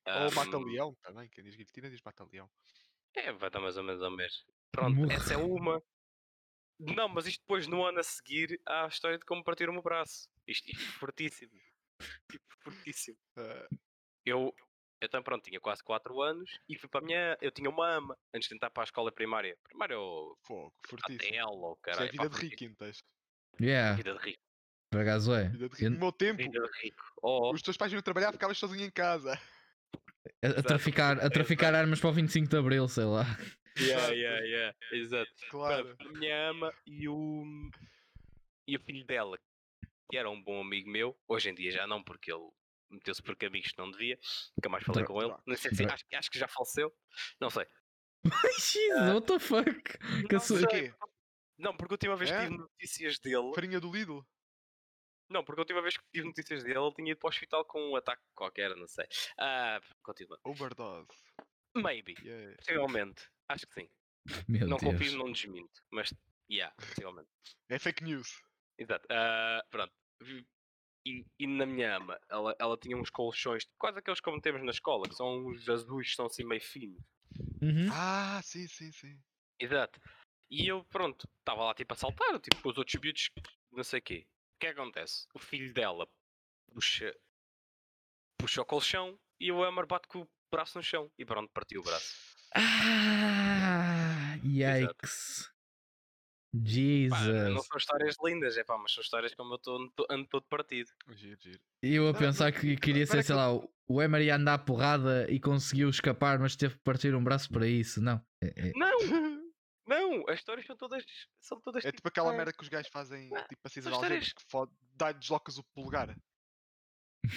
Ou mata Ahm, leão também. Quem diz guilhotina diz mata leão. É, vai dar mais ou menos ao mesmo. Pronto, essa é Morreu. uma. Não, mas isto depois no ano a seguir há a história de como partiram o meu braço. Isto, é fortíssimo. Tipo, fortíssimo. Ah, Eu, eu também pronto, tinha quase 4 anos e fui para a minha. Eu tinha uma ama antes de entrar para a escola primária. Primária ou fogo, fortíssimo. Ou Isso é caralho. vida de rico, então. Yeah, Vida de rico. por acaso é. Vida de rico. Eu- No meu tempo, Vida de rico. Oh, os teus pais iam trabalhar, ficavas sozinho em casa. A, a traficar, a traficar armas para o 25 de Abril, sei lá. yeah, Exato. yeah, yeah. Exato. Claro. A minha ama e o. E o filho dela, que era um bom amigo meu, hoje em dia já não, porque ele meteu-se por caminhos que não devia, nunca mais falei com ele. Não sei se, acho, acho que já faleceu, não sei. Jesus, what the fuck? Que Não sei, quê? Não, porque a última vez que É? tive notícias dele. Farinha do Lidl. Não, porque a última vez que tive notícias dele, ele tinha ido para o hospital com um ataque qualquer, não sei. Ah, continua. Overdose. Maybe. Yeah. Possivelmente. Acho que sim. Meu não Deus. confio, não desminto. Mas, yeah, possivelmente. É fake news. Exato. Ah, pronto. E, e na minha ama, ela, ela tinha uns colchões, quase aqueles como temos na escola, que são uns azuis, que são assim meio finos. Uhum. Ah, sim, sim, sim. Exato. E eu, pronto, estava lá tipo a saltar, tipo com os outros miúdos, não sei o quê. O que é que acontece? O filho dela puxa, puxa o colchão e o Hammer bate com o braço no chão e pronto, partiu o braço. Ah, yikes. Pá, não Jesus. são histórias lindas, é pá, mas são histórias como eu tô, ando, todo partido. Giro, giro. E eu a Não, pensar não, que queria ser, sei lá, o- Emery ia andar à porrada e conseguiu escapar, mas teve que partir um braço para isso. Não. É- é- Não, não, as histórias são todas, são todas É tipo aquela ah, merda que os gajos fazem, Ah, tipo assim, histórias- que fode, dá, deslocas o polegar.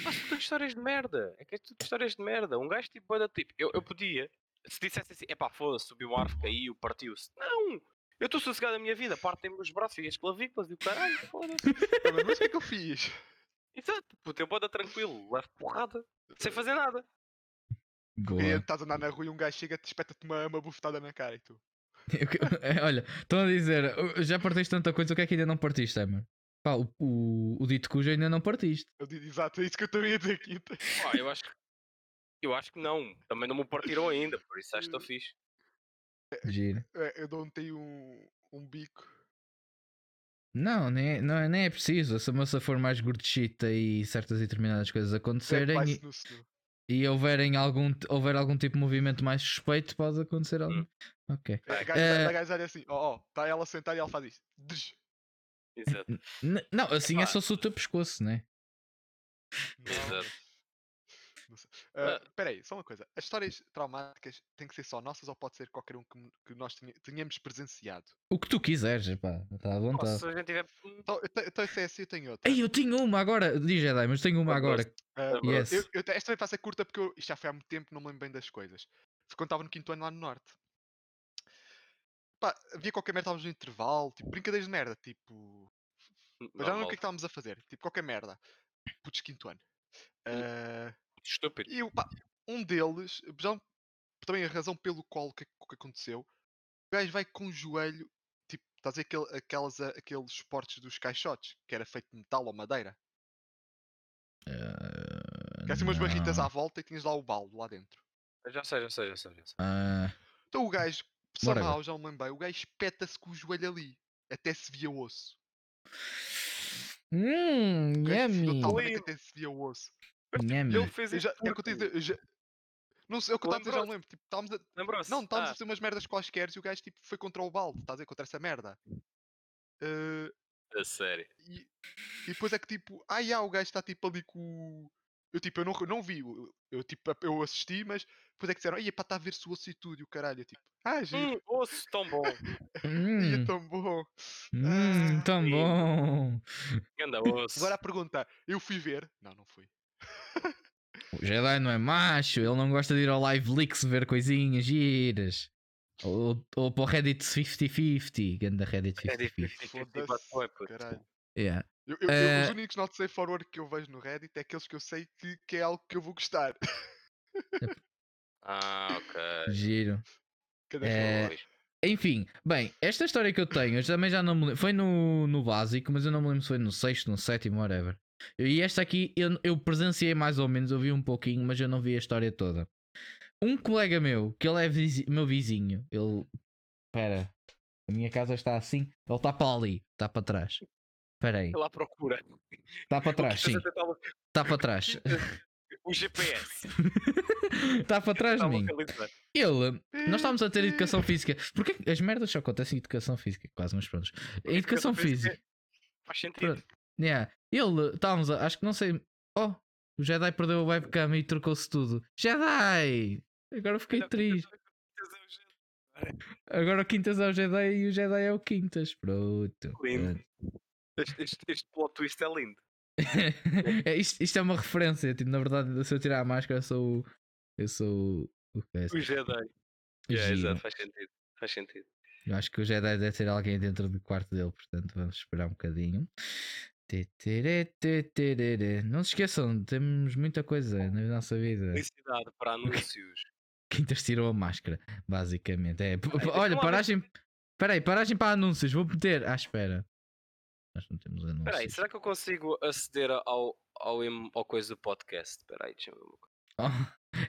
Mas são tudo histórias de merda. É que é tudo histórias de merda. Um gajo tipo, olha, tipo, eu, eu podia, se dissesse assim, epá, foda-se, subiu uma árvore, caiu, partiu-se. Não! Eu estou sossegado na minha vida, partem-me os braços e as clavículas e o caralho, foda-se. Mas o que é que eu fiz? Exato, puto, eu posso tranquilo, levo porrada, sem fazer nada. E Boa. estás a andar na rua e um gajo chega e espeta-te uma, uma bufetada na cara e tu. É, Olha, estão a dizer, "Uh, já partiste tanta coisa, o que é que ainda não partiste, Emer? Pá, o, o, o dito cujo ainda não partiste. Eu digo, exato, é isso que eu também ia dizer aqui. Pá, eu acho que. Eu acho que não. Também não me partiram ainda, por isso acho que estou fixe. Giro. É, Eu dou-te um, um bico. Não, nem é, não, é- nem é preciso. Se a moça for mais gordita e certas e determinadas coisas acontecerem Vai e, e houverem algum, houver algum tipo de movimento mais suspeito, pode acontecer algo. Ok. É, Vai. gajo, Eh, a assim, ó, ó, está ela sentada e ela faz. Drz. Exato. N- não, assim é Epá. só se o teu pescoço, né? Não, Exato. Sei. Ah, Ah. Espera aí, só uma coisa. As histórias traumáticas têm que ser só nossas ou pode ser qualquer um que, que nós tenha- tenhamos presenciado? O que tu quiseres, pá, está à vontade. se a gente tiver. Então, te- então se é assim, eu tenho outra. Ei, eu tenho uma agora, diz Jedi, mas tenho uma agora. Ah, Yes. eu, eu, esta também faço a curta porque eu, isto já foi há muito tempo, não me lembro bem das coisas. Foi quando estava no quinto ano lá no Norte. Pá, havia qualquer merda, estávamos no intervalo, tipo, brincadeiras de merda, tipo. Eu já não o que é que estávamos a fazer, tipo, qualquer merda. Putos, quinto ano. Ah, Estúpido. e pá, um deles, já também a razão pelo qual o que, o que aconteceu, o gajo vai com o joelho, tipo, estás a ver aquele, aquelas, ah, aqueles esportes dos caixotes, que era feito de metal ou madeira? Ah, Que é assim umas barritas à não. volta e tinhas lá o balde lá dentro. Já sei, já sei, já sei. Já sei. Ah, Então o gajo, somehow, já me lembro bem, o gajo espeta-se com o joelho ali. Até se via o osso. hum, yummy. até se via o osso. Yummy. Ele fez Eu isso. o que eu te ia dizer, eu já- Não sei, é o que eu estava a dizer, já Lembrou-se? lembro. Tipo, estávamos a, Lembrou-se? não, estávamos a Ah, fazer umas merdas quaisquer e o gajo tipo, foi contra o balde, estás a ver, contra essa merda. Eh, a sério. e, e depois é que tipo, ah, já, o gajo está tipo ali com. o- Eu tipo, eu não, não vi, eu, eu, tipo, eu assisti, mas depois é que disseram, ai, pá, está a ver se o osso e tudo, e o caralho, eu tipo, ah, giro, Hum, osso tão bom. é Hum, tão bom. hum, Ah, tão bom. Ganda osso. Agora a pergunta, eu fui ver, não, não fui. O Jedi não é macho, ele não gosta de ir ao live leaks ver coisinhas giras. Ou, ou para o Reddit 50-50. Ganda Reddit É 50-50. difícil. Foda-se, Foi, puto. caralho. Yeah. Eu, eu- eu- Eh, os únicos not safe for work que eu vejo no Reddit é aqueles que eu sei que, que é algo que eu vou gostar. Ah, ok. Giro. Cada vez. Enfim, bem, esta história que eu tenho, eu também já não me lembro. Foi no, no básico, mas eu não me lembro se foi no sexto, no sétimo, whatever. E esta aqui eu, eu presenciei mais ou menos, eu vi um pouquinho, mas eu não vi a história toda. Um colega meu, que ele é vizi- meu vizinho, ele. Espera, a minha casa está assim, ele está para ali, está para trás. Espera aí, Ele à procura. está para trás, sim, está para trás. O GPS. Está para trás de mim. Ele, nós estávamos a ter educação física. Porque as merdas só acontecem em educação física, quase, mas pronto. Em educação física. Faz sentido. Pronto. Yeah. Ele, estávamos a, acho que não sei. Oh, o Jedi perdeu a webcam e trocou-se tudo. Jedi! Agora fiquei Olha, triste. Agora o Quintas é o Jedi e o Jedi é o Quintas. Pronto. Lindo. Este, este, este plot twist é lindo. É, isto, isto é uma referência. Tipo, na verdade, se eu tirar a máscara, eu sou o. Eu sou o. o coisa. O Jedi. Yeah, exato, faz sentido. Faz sentido. Eu acho que o Jedi deve ter alguém dentro do quarto dele, portanto vamos esperar um bocadinho. Não se esqueçam, temos muita coisa na nossa vida. Felicidade para anúncios. Quintas tirou a máscara, basicamente. É, deixa olha, paragem. Espera aí, paragem para anúncios. Vou meter. Ah, espera. Nós não temos anúncios. Espera aí, será que eu consigo aceder ao, ao, ao coisa do podcast? Espera aí, deixa-me ver uma coisa. Oh,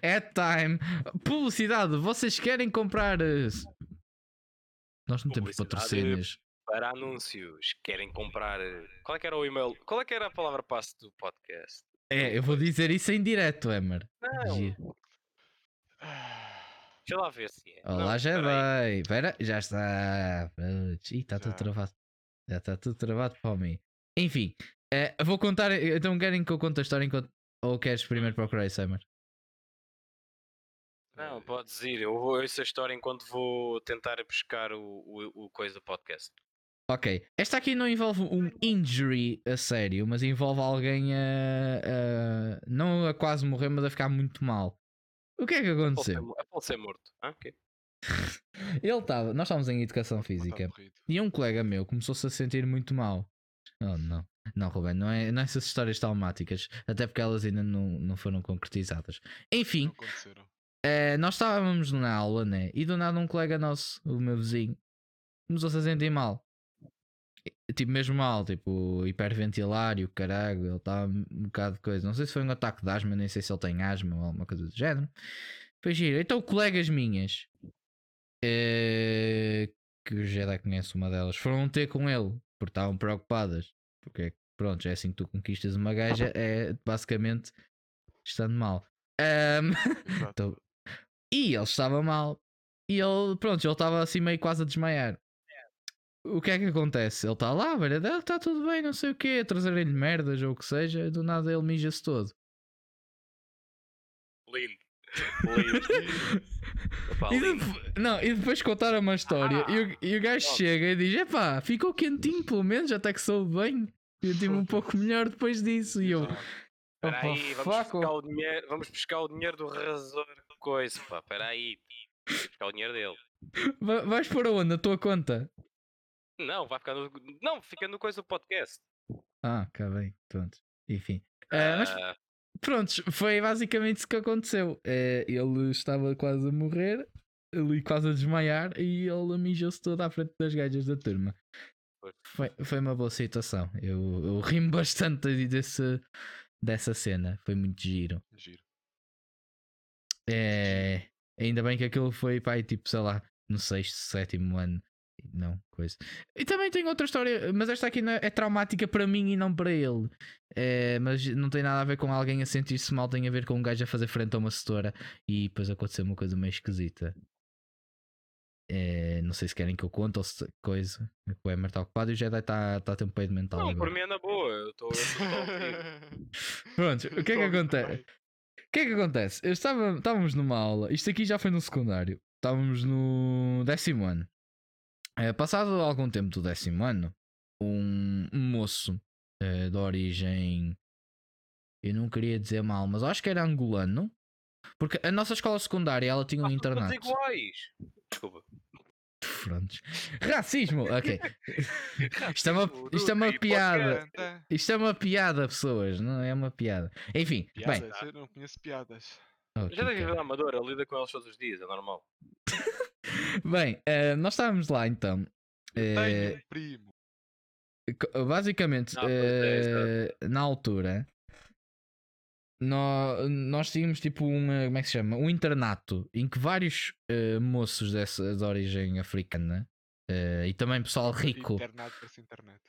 é time. Publicidade. Vocês querem comprar. eh, Nós não temos Publicidade. patrocínios. Para anúncios, querem comprar. eh, Qual é que era o e-mail? Qual é que era a palavra passe do podcast? É, eu vou dizer isso em direto, Emer. Não, Giro. deixa lá ver se é. Olá, Não, aí. Jedi. Espera, já está. Ih, está tudo Já. travado. Já está tudo travado para mim. Enfim, eh, vou contar. Então querem que eu conte a história enquanto. Ou queres primeiro procurar isso, Emer? Não, podes ir. Eu vou essa história enquanto vou tentar buscar o, o, o coisa do podcast. Ok. Esta aqui não envolve um injury a sério, mas envolve alguém a. a- não a quase morrer, mas a ficar muito mal. O que é que aconteceu? pode ser morto. Ah, ok. Ele estava. Nós estávamos em educação física. E um colega meu começou-se a sentir muito mal. Oh, não. Não, Ruben, não é, não é essas histórias traumáticas. Até porque elas ainda não, não foram concretizadas. Enfim, eh, nós estávamos na aula, né? E do nada um colega nosso, o meu vizinho, começou-se a sentir mal. Tipo, mesmo mal, tipo, hiperventilar e o caralho. Ele estava um bocado de coisa. Não sei se foi um ataque de asma, nem sei se ele tem asma ou alguma coisa do género. Foi giro. Então, colegas minhas, eh, que o Jedi conhece uma delas, foram ter com ele, porque estavam preocupadas. Porque, é que, pronto, é assim que tu conquistas uma gaja, é basicamente estando mal. Exato. então, e ele estava mal. E ele, pronto, ele estava assim meio quase a desmaiar. O que é que acontece? Ele está lá, velho, está tudo bem, não sei o quê, a trazer-lhe merdas ou o que seja, do nada ele mija-se todo. Lindo. Lindo. E depois, não, e depois contaram uma história e, o, e o gajo chega e diz: Epá, ficou quentinho pelo menos, até que soube bem. Senti-me um pouco melhor depois disso. E eu, Exato. Espera opa, aí, vamos fuck, buscar o dinheiro, vamos buscar o dinheiro do razor coisa, pá. Espera aí. Vamos buscar o dinheiro dele. Va- vais para onde? Na tua conta? Não, vai ficar no. Não, fica no coisa do podcast. Ah, cá bem, pronto. Enfim. Ah, mas Ah, prontos, foi basicamente isso que aconteceu. Eh, ele estava quase a morrer, ali quase a desmaiar, e ele mijou-se todo à frente das gajas da turma. Foi, foi uma boa situação. Eu, eu rimo bastante desse, dessa cena. Foi muito giro. Giro. É, ainda bem que aquilo foi, pai, tipo, sei lá, no sexto, sétimo ano. Não, coisa. E também tem outra história, mas esta aqui é, é traumática para mim e não para ele. É, mas não tem nada a ver com alguém a sentir-se mal, tem a ver com um gajo a fazer frente a uma setora e depois aconteceu uma coisa meio esquisita. É, não sei se querem que eu conte ou se coisa. O Emer está ocupado e o Jedi está tá a ter um peido mental. não, agora. por mim é na boa. Eu estou. Pronto, o que é que acontece? O que é que acontece? Eu estava, estávamos numa aula, isto aqui já foi no secundário, estávamos no décimo ano. Eh, passado algum tempo do décimo ano, um, moço eh, de origem, eu não queria dizer mal, mas acho que era angolano, porque a nossa escola secundária ela tinha um Todos internato. iguais. Desculpa. Prontos. Racismo, ok. Isto é uma, Racismo isto é uma piada. Isto é uma piada, pessoas, não é uma piada. Enfim, bem. Piadas, eu não conheço piadas. Oh, Já tem que que ver a Amadora, lida com eles todos os dias, é normal. Bem, eh, nós estávamos lá então. Eu Eh, Tenho um primo. Basicamente, Ah, pois é, eh, na altura, nó- nós tínhamos tipo um, eh, como é que se chama? Um internato em que vários eh, moços dessa de origem africana eh, e também pessoal rico, Internato para internet.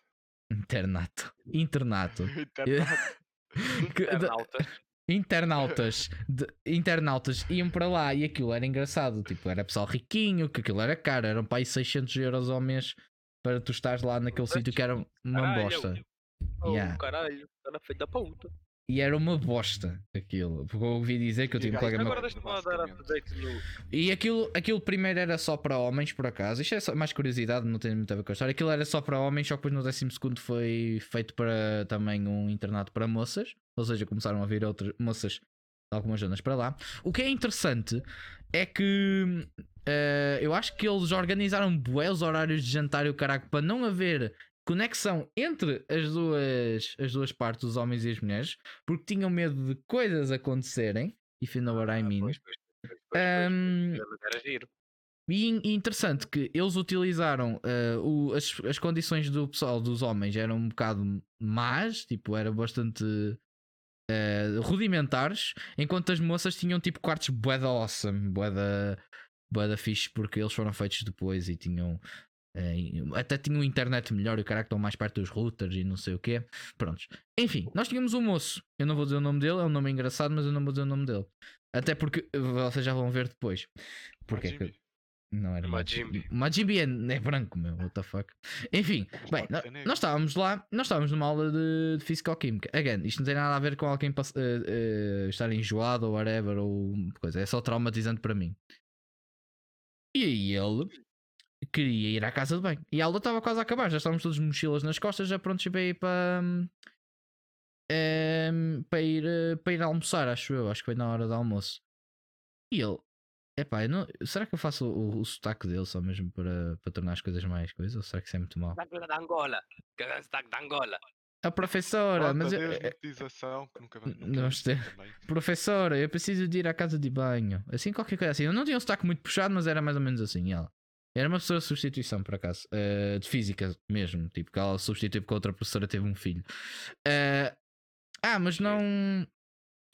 internato, internato, Internato. que- Internautas. internautas, de- internautas iam para lá e aquilo era engraçado, tipo, era pessoal riquinho, que aquilo era caro, eram para aí 600 euros ao mês para tu estares lá naquele sítio que era uma Caralho. bosta. Oh, Yeah. caralho, era feito da puta. E era uma bosta aquilo. Porque eu ouvi dizer que eu tinha um colega meu. Agora deixa-me lá dar update no. E aquilo, aquilo primeiro era só para homens, por acaso. Isto é só mais curiosidade, não tem muito a ver com a história. Aquilo era só para homens, só que depois no 12 foi feito para também um internato para moças. Ou seja, começaram a vir outras moças de algumas zonas para lá. O que é interessante é que eh, eu acho que eles organizaram bué os horários de jantar e o caraco para não haver conexão entre as duas, as duas partes, os homens e as mulheres, porque tinham medo de coisas acontecerem. If you know what I mean. e in- e interessante que eles utilizaram eh, o- as, as condições do pessoal, dos homens, eram um bocado más, tipo, era bastante eh, rudimentares, enquanto as moças tinham tipo quartos bué awesome, bué da, bué da fixe, porque eles foram feitos depois e tinham. Eh, até tinham internet melhor e o cara que estão mais perto dos routers e não sei o quê. Prontos. Enfim, nós tínhamos um moço. Eu não vou dizer o nome dele, é um nome engraçado, mas eu não vou dizer o nome dele. Até porque eh, vocês já vão ver depois. Porque é que- não era Majimbi. Majimbi. Majimbi é, é branco, meu. What the fuck. Enfim, bem, negro. nós estávamos lá, nós estávamos numa aula de, de Fisicoquímica. Again, isto não tem nada a ver com alguém eh, eh, estar enjoado ou whatever, ou coisa. É só traumatizante para mim. E aí ele queria ir à casa de banho. E a aula estava quase a acabar, já estávamos todos de mochilas nas costas, já prontos para ir para. hum, hum, para, ir, eh, para ir almoçar, acho eu. Acho que foi na hora do almoço. E ele, epá, eu não, será que eu faço o, o sotaque dele só mesmo para, para tornar as coisas mais coisas? Ou será que isso é muito mal? Sotaque da Angola. Grande sotaque da Angola. A professora, Pronto, mas eu- eh, que nunca, nunca professora, eu preciso de ir à casa de banho. Assim, qualquer coisa assim. Eu não tinha um sotaque muito puxado, mas era mais ou menos assim. Ela. Era uma professora de substituição, por acaso. eh, de física mesmo. Tipo, que ela substituiu porque a outra professora teve um filho. Eh, ah, mas não.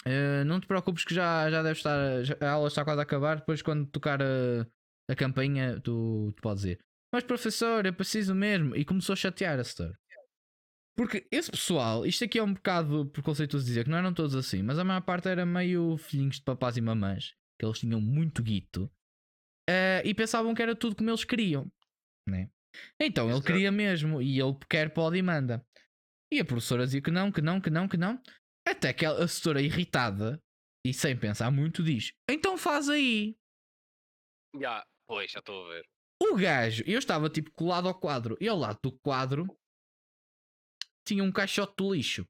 eh, não te preocupes que já, já deve estar. já- a aula está quase a acabar. Depois, quando tocar a, a campainha, tu, tu podes ir. Mas, professor, eu preciso mesmo. E começou a chatear a setora. Porque esse pessoal, isto aqui é um bocado preconceituoso dizer que não eram todos assim, mas a maior parte era meio filhinhos de papás e mamãs, que eles tinham muito guito, eh, e pensavam que era tudo como eles queriam, né? Então ele queria mesmo e ele quer, pode e manda. E a professora dizia que não, que não, que não, que não. Até que a assessora irritada e sem pensar muito diz: Então faz aí. Já, pois, já estou a ver. O gajo, eu estava tipo colado ao quadro e ao lado do quadro tinha um caixote de lixo.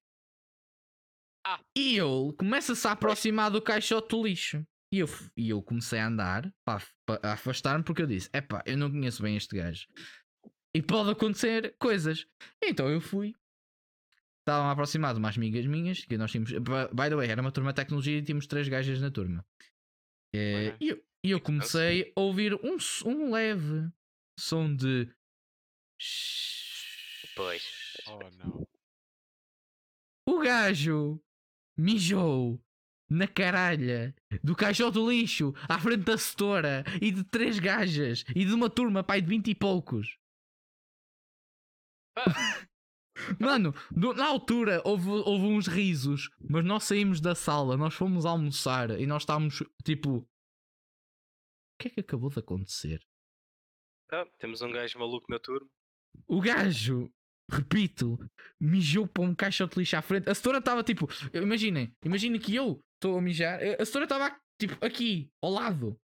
Ah. E ele começa-se a aproximar do caixote de lixo. E eu, e eu comecei a andar para af- para afastar-me porque eu disse: Epá, eu não conheço bem este gajo. E pode acontecer coisas. Então eu fui. Estavam aproximados umas amigas minhas, que nós tínhamos. by- the way, era uma turma de tecnologia e tínhamos três gajas na turma. Ok. E eu, e eu comecei a ouvir um, um leve som de. Pois. Oh não. O gajo mijou na caralha do caixote do lixo à frente da setora e de três gajas e de uma turma, pai, de vinte e poucos. Mano, do- na altura houve, houve uns risos, mas nós saímos da sala, nós fomos almoçar e nós estávamos tipo. O que é que acabou de acontecer? Ah, temos um gajo maluco na turma. O gajo, repito, mijou para um caixote de lixo à frente. A setora estava tipo, imaginem, imaginem que eu estou a mijar, a setora estava tipo aqui, ao lado.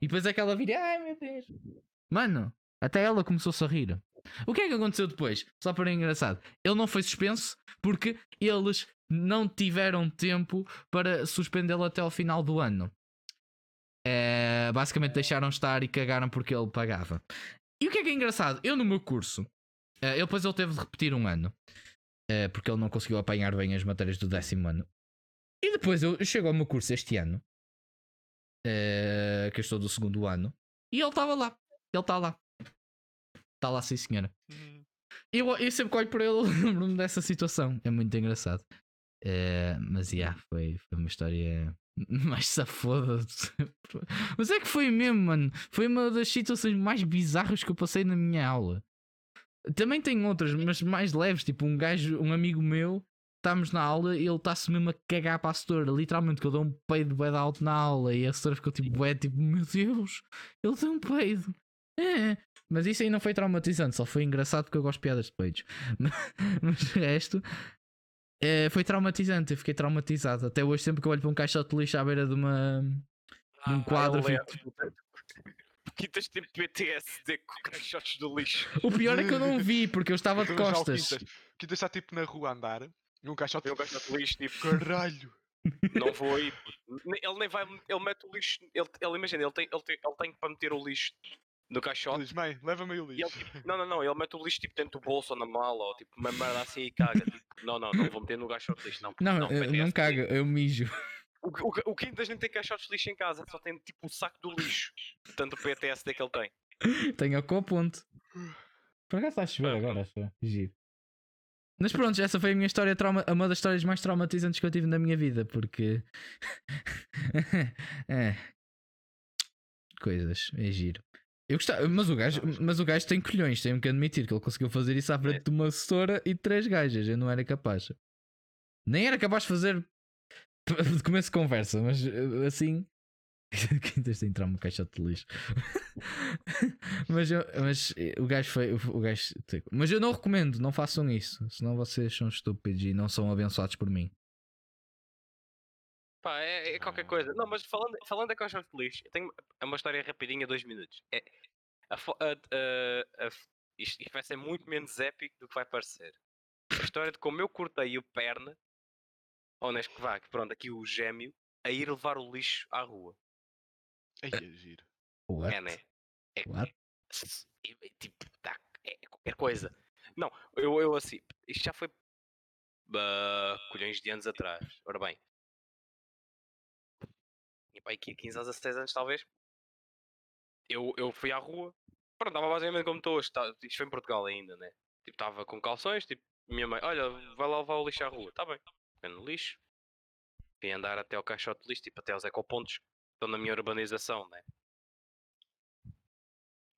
E depois é que ela vira, ai meu Deus. Mano, até ela começou-se a rir. O que é que aconteceu depois? Só para engraçado. Ele não foi suspenso porque eles não tiveram tempo para suspendê-lo até ao final do ano. É, basicamente deixaram estar e cagaram porque ele pagava. E o que é que é engraçado? Eu no meu curso, eh, ele depois ele teve de repetir um ano, eh, porque ele não conseguiu apanhar bem as matérias do décimo ano. E depois eu, chego ao meu curso este ano, eh, que eu estou do segundo ano, e ele estava lá. Ele está lá. Está lá, sim, senhora. Hum, Eu, eu sempre que olho para ele, lembro-me dessa situação. É muito engraçado. Eh, mas, yeah, foi, foi uma história mais safoda. de sempre. Mas é que foi mesmo, mano. Foi uma das situações mais bizarras que eu passei na minha aula. Também tem outras, mas mais leves. Tipo, um gajo, um amigo meu, estamos na aula e ele está-se mesmo a cagar para a setora. Literalmente, que eu dou um peido bué de alto na aula e a setora ficou tipo, bué, tipo, meu Deus, ele deu um peido. É, mas isso aí não foi traumatizante, só foi engraçado porque eu gosto de piadas de peidos. Mas o resto eh, foi traumatizante, eu fiquei traumatizado. Até hoje, sempre que eu olho para um caixote de lixo à beira de uma. Num quadro, eu fico- lembro. Quitas tipo PTSD com caixotes do lixo. O pior é que eu não vi, porque eu estava de costas. Quintas. Quintas está tipo na rua a andar, num caixote. Tem um caixote de lixo, tipo, Caralho! não vou aí. Ele nem vai, ele mete o lixo, ele, ele imagina, ele tem, ele, tem, ele tem para meter o lixo no caixote. Diz, mãe, leva-me aí o E ele, lixo. tipo, não, não, não, ele mete o lixo tipo dentro do bolso ou na mala ou tipo uma merda assim e caga. Tipo, não, não, não vou meter no caixote de lixo, não. puto, Não, eu não caga, eu mijo. O, o, o Quintas nem tem caixotes de lixo em casa, só tem tipo o saco do lixo. Tanto o PTSD que ele tem. Tenho com a ponte. Por acaso está a chover agora, acho. Giro. Mas pronto, essa foi a minha história, trauma, uma das histórias mais traumatizantes que eu tive na minha vida, porque. é. Coisas, é giro. Eu gostava, mas o, gajo, mas o gajo tem colhões, tenho que admitir que ele conseguiu fazer isso à frente de uma assessora e de três gajas. Eu não era capaz. Nem era capaz de fazer de começo de conversa, mas eh, assim. Quintas tem trauma caixote de lixo. mas, eu- mas o gajo foi. O gajo, mas eu não recomendo, não façam isso. Senão vocês são estúpidos e não são abençoados por mim. Pá, é, é qualquer coisa. Não, mas falando, falando da caixote de lixo, eu tenho uma história rapidinha, dois minutos. É, a, a- a- isto, isto vai ser muito menos épico do que vai parecer. A história de como eu cortei o perna, ou neste que vá, pronto, aqui o gêmeo, a ir levar o lixo à rua. Aí é giro. What? É, né? É, What? s- é- é tipo, tá, é qualquer coisa. Não, eu, eu assim, isto já foi ah, colhões de anos atrás. Ora bem, e pá, aqui a 15 aos 16 anos talvez. Eu, eu fui à rua, pronto, estava basicamente como estou hoje. tá- isto foi em Portugal ainda, né? Tipo, estava com calções, tipo, minha mãe, olha, vai lá levar o lixo à rua, tá bem. No lixo, fui andar até ao caixote de lixo, tipo, até aos ecopontos estão na minha urbanização, né?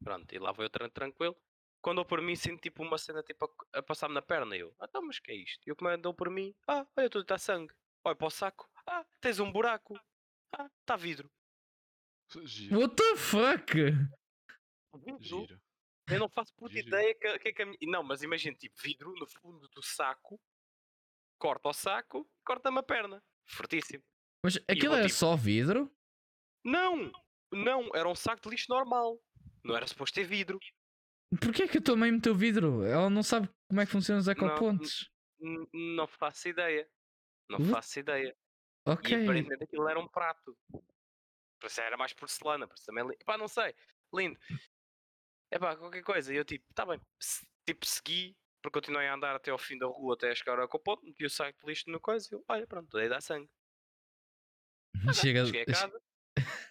Pronto, e lá vou eu tran- tranquilo. Quando eu por mim sinto tipo uma cena tipo a, a passar-me na perna, eu, ah, então, mas que é isto? E o comando por mim, ah, olha, tudo está sangue. Olha para o saco, ah, tens um buraco, ah, está vidro. Giro. What the fuck? Vidro? Giro. Eu não faço puta Giro. ideia que, que é que a minha... Não, mas imagina, tipo, vidro no fundo do saco, corta o saco, corta-me a perna. Fortíssimo. Mas aquilo era tipo- só vidro? Não! Não, era um saco de lixo normal. Não era suposto ter vidro. Porquê é que tua mãe meteu vidro? Ela não sabe como é que funcionam os ecopontos. N- não faço ideia. Não What? faço ideia. Ok. E aparentemente aquilo era um prato. Por isso era mais porcelana, por isso também. li- Epá, não sei. Lindo. Epá, qualquer coisa. E eu tipo, tá bem. Tipo, segui, porque continuei a andar até ao fim da rua, até chegar ao ponto, meti o saco de lixo no coisa e eu, olha, pronto, dei dar sangue. Chega. Cheguei a casa.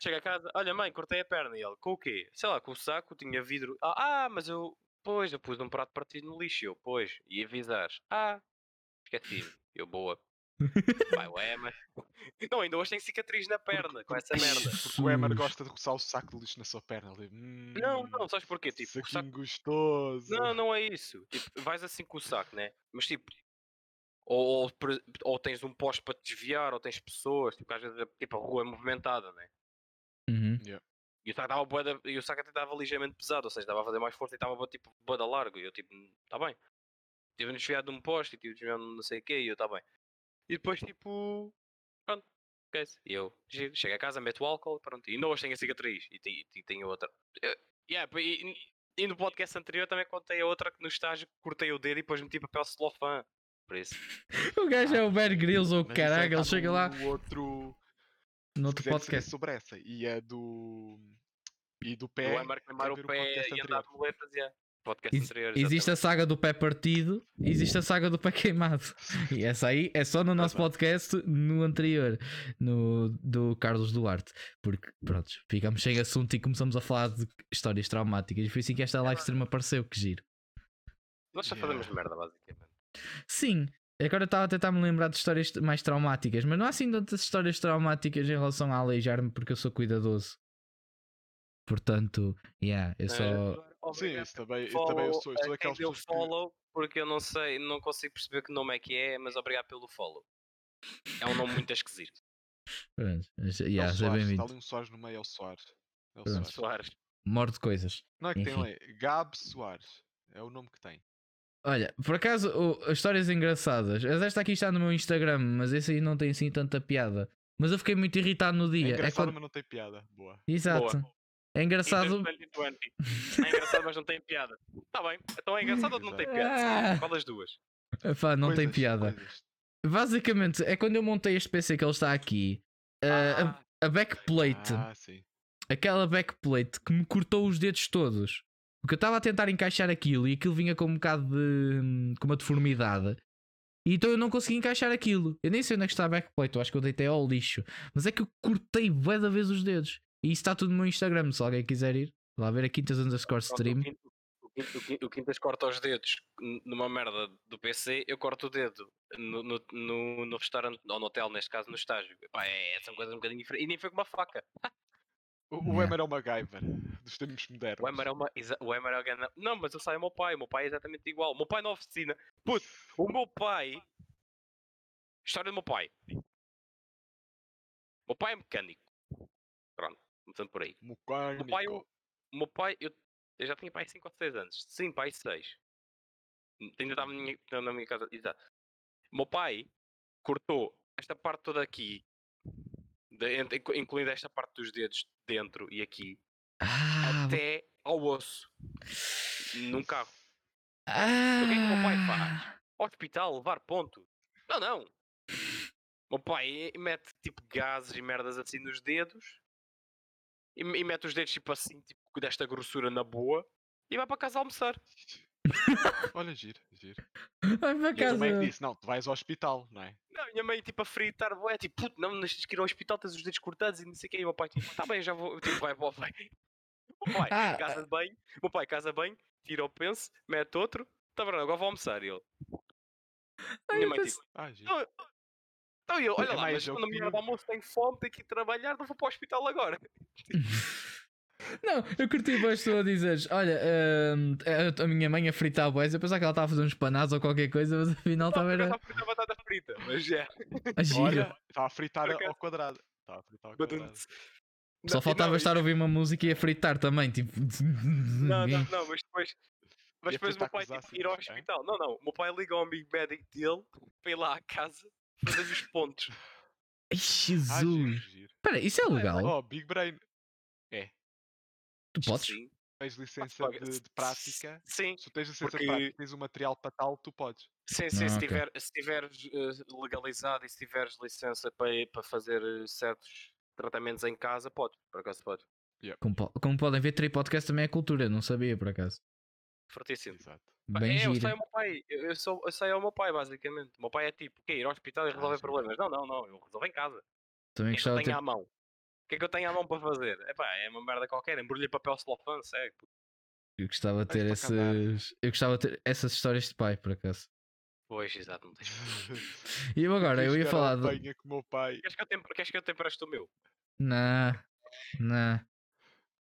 Cheguei a casa, olha mãe, cortei a perna. E ele, com o quê? Sei lá, com o saco, tinha vidro. Ah, ah, mas eu, pois, eu pus um prato partido no lixo. Eu, pois, e avisares. Ah, esqueci-me. Eu, boa. Vai, o Emma. Não, ainda hoje tem cicatriz na perna com essa merda. Porque o Emer Jesus. gosta de roçar o saco de lixo na sua perna. Ali. Não, "Hum, não, sabes porquê? Tipo, saquinho saco... gostoso. Não, não é isso. Tipo, vais assim com o saco, né? Mas tipo, ou, ou, ou tens um poste para te desviar, ou tens pessoas, tipo, às vezes tipo, a rua é movimentada, né? Uhum. E o saco estava e o saco até estava ligeiramente pesado, ou seja, estava a fazer mais força e estava tipo bué da largo. E eu tipo, tá bem. Tive desviado de um poste e tive desviado de não sei o quê e eu tá bem. E depois tipo, pronto, esquece. E eu giro, chego a casa, meto o álcool, pronto. E ainda hoje tenho a cicatriz e, e tenho outra. Eu- yeah, pá, e, e no podcast anterior também contei a outra que no estágio cortei o dedo e depois meti papel celofã. Isso. O gajo é o Bear Grylls ou o é caralho, ele chega lá no outro. no outro podcast. sobre essa. E a do. E do O pé. Emar queimar quer o pé e andar de yeah. Podcast anterior. Existe a saga do pé partido, existe a saga do pé queimado. E essa aí é só no nosso podcast no anterior, no do Carlos Duarte. Porque, pronto, ficamos sem assunto e começamos a falar de histórias traumáticas. E foi assim que esta live stream apareceu, que giro. Nós só fazemos merda, basicamente. Sim, agora eu estava a tentar me lembrar de histórias mais traumáticas, mas não há assim tantas histórias traumáticas em relação a aleijar-me porque eu sou cuidadoso. Portanto, yeah, eu só. Sim, isso também, isso follow também eu sou, eu sou quem daquelas deu pessoas que. follow, porque eu não sei, não consigo perceber que nome é que é, mas obrigado pelo follow. É um nome muito esquisito. Pronto, mas, É o yeah, Soares, está bem-vindo. ali um Soares no meio, é o Soares. É o. Soares. Soares. Morte de coisas. Não é que tem Enfim. ali, Gab Soares. É o nome que tem. Olha, por acaso, o- histórias engraçadas. Esta aqui está no meu Instagram, mas esse aí não tem assim tanta piada. Mas eu fiquei muito irritado no É dia. É engraçado, quando... mas não tem piada. Boa. Exato. É engraçado. Inter 2020. É engraçado, mas não tem piada. Tá bem. Então é engraçado ou não tem Ah. piada? Qual das duas? Epá, não tem Coisas, piada. coisas. Basicamente, é quando eu montei este PC que ele está aqui. ah, Ah, a, a backplate, Ah, sim. aquela backplate que me cortou os dedos todos. Porque eu estava a tentar encaixar aquilo e aquilo vinha com um bocado de. hum, com uma deformidade. E então eu não consegui encaixar aquilo. Eu nem sei onde é que está a backplate, eu acho que eu deitei ao lixo. Mas é que eu cortei bué da vez os dedos. E isso está tudo no meu Instagram, se alguém quiser ir. Lá ver a quintas underscore stream. O Quintas corta os dedos numa merda do PC, eu corto o dedo no, no, no, no restaurante, ou no hotel, neste caso, no estágio. Epá, é, são coisas um bocadinho diferentes. E nem foi com uma faca. O, o Yeah. Emer é o MacGyver dos tempos modernos. O Emer é uma. O Emer é Não, mas eu saio meu pai. O meu pai é exatamente igual. O meu pai na oficina. Puto, o meu pai. História do meu pai. O meu pai é mecânico. Pronto, começando por aí. O meu pai, Mecânico. o meu pai eu, eu já tinha pai 5 ou 6 anos. Sim, pai 6. Ainda estava na minha, na minha casa. Exato. O meu pai cortou esta parte toda aqui, de- incluindo esta parte dos dedos dentro e aqui, Ah, até ao osso, num carro. ah, o que é que o meu pai faz? Hospital, levar ponto. Não, não. O meu pai mete tipo gases e merdas assim nos dedos e, e mete os dedos tipo assim, tipo desta grossura na boa e vai para casa almoçar. Olha, giro, giro. Vai para E a mãe casa. que disse: Não, tu vais ao hospital, não é? Não, minha mãe tipo a fritar, é tipo, puto, não, mas tens que ir ao hospital, tens os dedos cortados e não sei o que. E o meu pai tipo, tá bem, já vou. Tipo, vai, vai, vai. O meu pai, Ah, casa de banho, o meu pai casa bem, tira o penso, mete outro, tá bem, agora vou almoçar. E ele. Ai, Minha eu mãe penso- tipo, Ah, giro. não, Então eu, olha É lá, mas eu quando a minha de almoço tem fome, tem que ir trabalhar, não vou para o hospital agora. Não, eu curti bem tu a dizeres: Olha, hum, a, minha mãe a fritar boés. Eu pensava que ela estava a fazer uns panados ou qualquer coisa, mas afinal estava era estava a fritar batata frita, mas é. Olha, estava a fritar ao quadrado. Estava a fritar ao quadrado. Só faltava não, estar a ouvir uma música e a fritar também, tipo. Não, não, não, mas depois. Mas depois o meu pai tipo, ir ao hein? hospital. Não, não. O meu pai liga ao amigo médico dele para ir lá à casa fazer os pontos. Jesus. Espera, isso é legal? Oh, Big Brain. Tu podes? Sim. Tens licença de, de prática. Sim, Se tu tens licença porque- de prática tens o material para tal, tu podes. sim, sim. Ah, se, ok. tiver, se tiveres eh, legalizado e se tiveres licença para, para fazer eh, certos tratamentos em casa, podes. Por acaso podes. Como, po- como podem ver, Tri Podcast também é cultura, não sabia por acaso. Fortíssimo. Exato. Bem é, eu sei gira. ao meu pai, eu, sou, eu sei ao meu pai, basicamente. O meu pai é tipo, que ir ao hospital e Ah, resolver sim. problemas. Não, não, não, eu resolvo em casa. Também O gostava ter. à mão? O que é que eu tenho à mão para fazer? Epá, é uma merda qualquer, embrulhei papel celofane, segue. Eu gostava de ter esses. Eu gostava de ter essas histórias de pai, por acaso. Pois, exato, não tens. E eu agora, eu ia falar de. banho com o meu pai. Queres que eu te, queres que eu te empreste o meu? Não, não.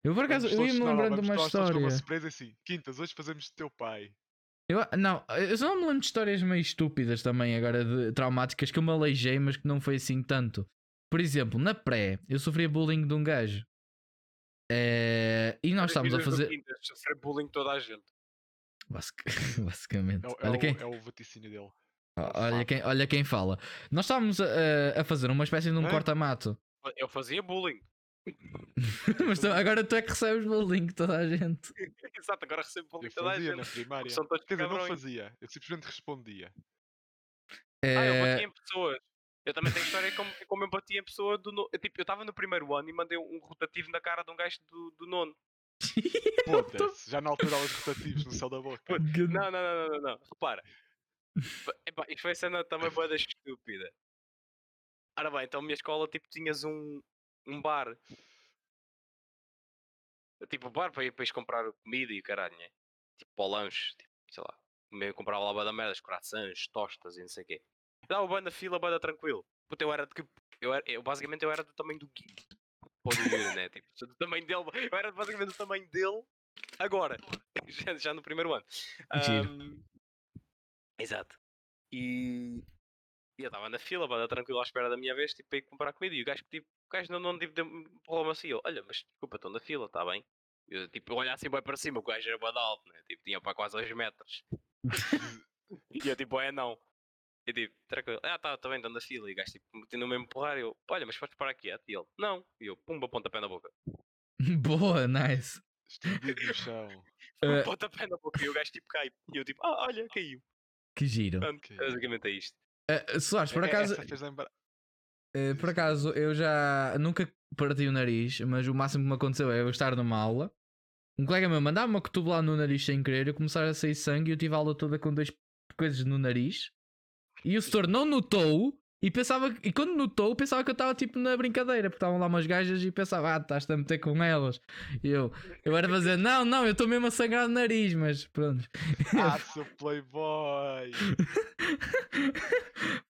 Eu por acaso, eu não, não, lembrando de uma história. uma surpresa assim. Quintas, hoje fazemos de teu pai. Eu, não, eu só me lembro de histórias meio estúpidas também, agora de traumáticas que eu me aleijei, mas que não foi assim tanto. Por exemplo, na pré, eu sofria bullying de um gajo. Eh, e nós estávamos a fazer. Sofrer bullying de toda a gente. Basic- Basicamente. É, o- é olha, o, quem, é o vaticínio dele. olha, fato. quem, olha quem fala. Nós estávamos a, a- fazer uma espécie de um corta-mato. Eu fazia bullying. mas tu- agora tu é que recebes bullying de toda a gente. Exato, agora recebo bullying Eu de toda a fazia na gente. primária. São todos Quer dizer, não fazia. Eu simplesmente respondia. Ah, eu Eh, bati em pessoas. Eu também tenho história como, como eu bati em pessoa do Tipo, eu estava no primeiro ano e mandei um rotativo na cara de um gajo do, do nono. Foda-se. Já na altura aos rotativos no céu da boca. Não, não, não, não, não, não. Repara. Epá, isto foi cena também boa da estúpida. Ora bem, então a minha escola tipo tinhas um, um bar. Tipo, bar para ir, para ires comprar comida e o caralho, né? Tipo, para o lanche, tipo, sei lá. Eu comprava lá da merda, croissants, tostas e não sei o quê. Dava banda fila, banda tranquilo. Puta, eu era de que. Eu, era, eu basicamente eu era do tamanho do Gui. Do Yuri, né? Tipo, do tamanho dele. Eu era basicamente do tamanho dele agora. Já, já no primeiro ano. Ahm, exato. E, e eu estava na fila, banda tranquilo à espera da minha vez, tipo, para ir comprar comida. E o gajo, tipo, o gajo não, não tipo, empurrou-me assim. Eu, olha, mas desculpa, estou na fila, está bem? Eu, tipo, olhar assim bem para cima, o gajo era bem alto, né? Tipo, tinha para quase 2 metros. e eu, tipo, é não. E tipo, tranquilo, ah, tá, bem, estou na fila. E o gajo, tipo, continua-me a empurrar. E eu, olha, mas podes parar aqui, é? E ele, não. E eu, pumba, pontapé na boca. Boa, nice. Estendido no chão. Eh, Pontapé na boca. E o gajo, tipo, cai. E eu, tipo, ah, olha, caiu. que giro. Pronto, basicamente é isto. Eh, Soares, por É- acaso, Essa fez lembrar. eh, por acaso, eu já nunca parti o nariz, mas o máximo que me aconteceu é eu estar numa aula. Um colega meu mandava uma cotovelada no nariz sem querer, eu começar a sair sangue e eu tive a aula toda com dois coisas no nariz. E o setor não notou e pensava e quando notou, pensava que eu estava tipo na brincadeira, porque estavam lá umas gajas e pensava, ah, estás-te a meter com elas. E eu, eu era fazer, não, não, eu estou mesmo a sangrar o nariz, mas pronto. Ah, seu playboy!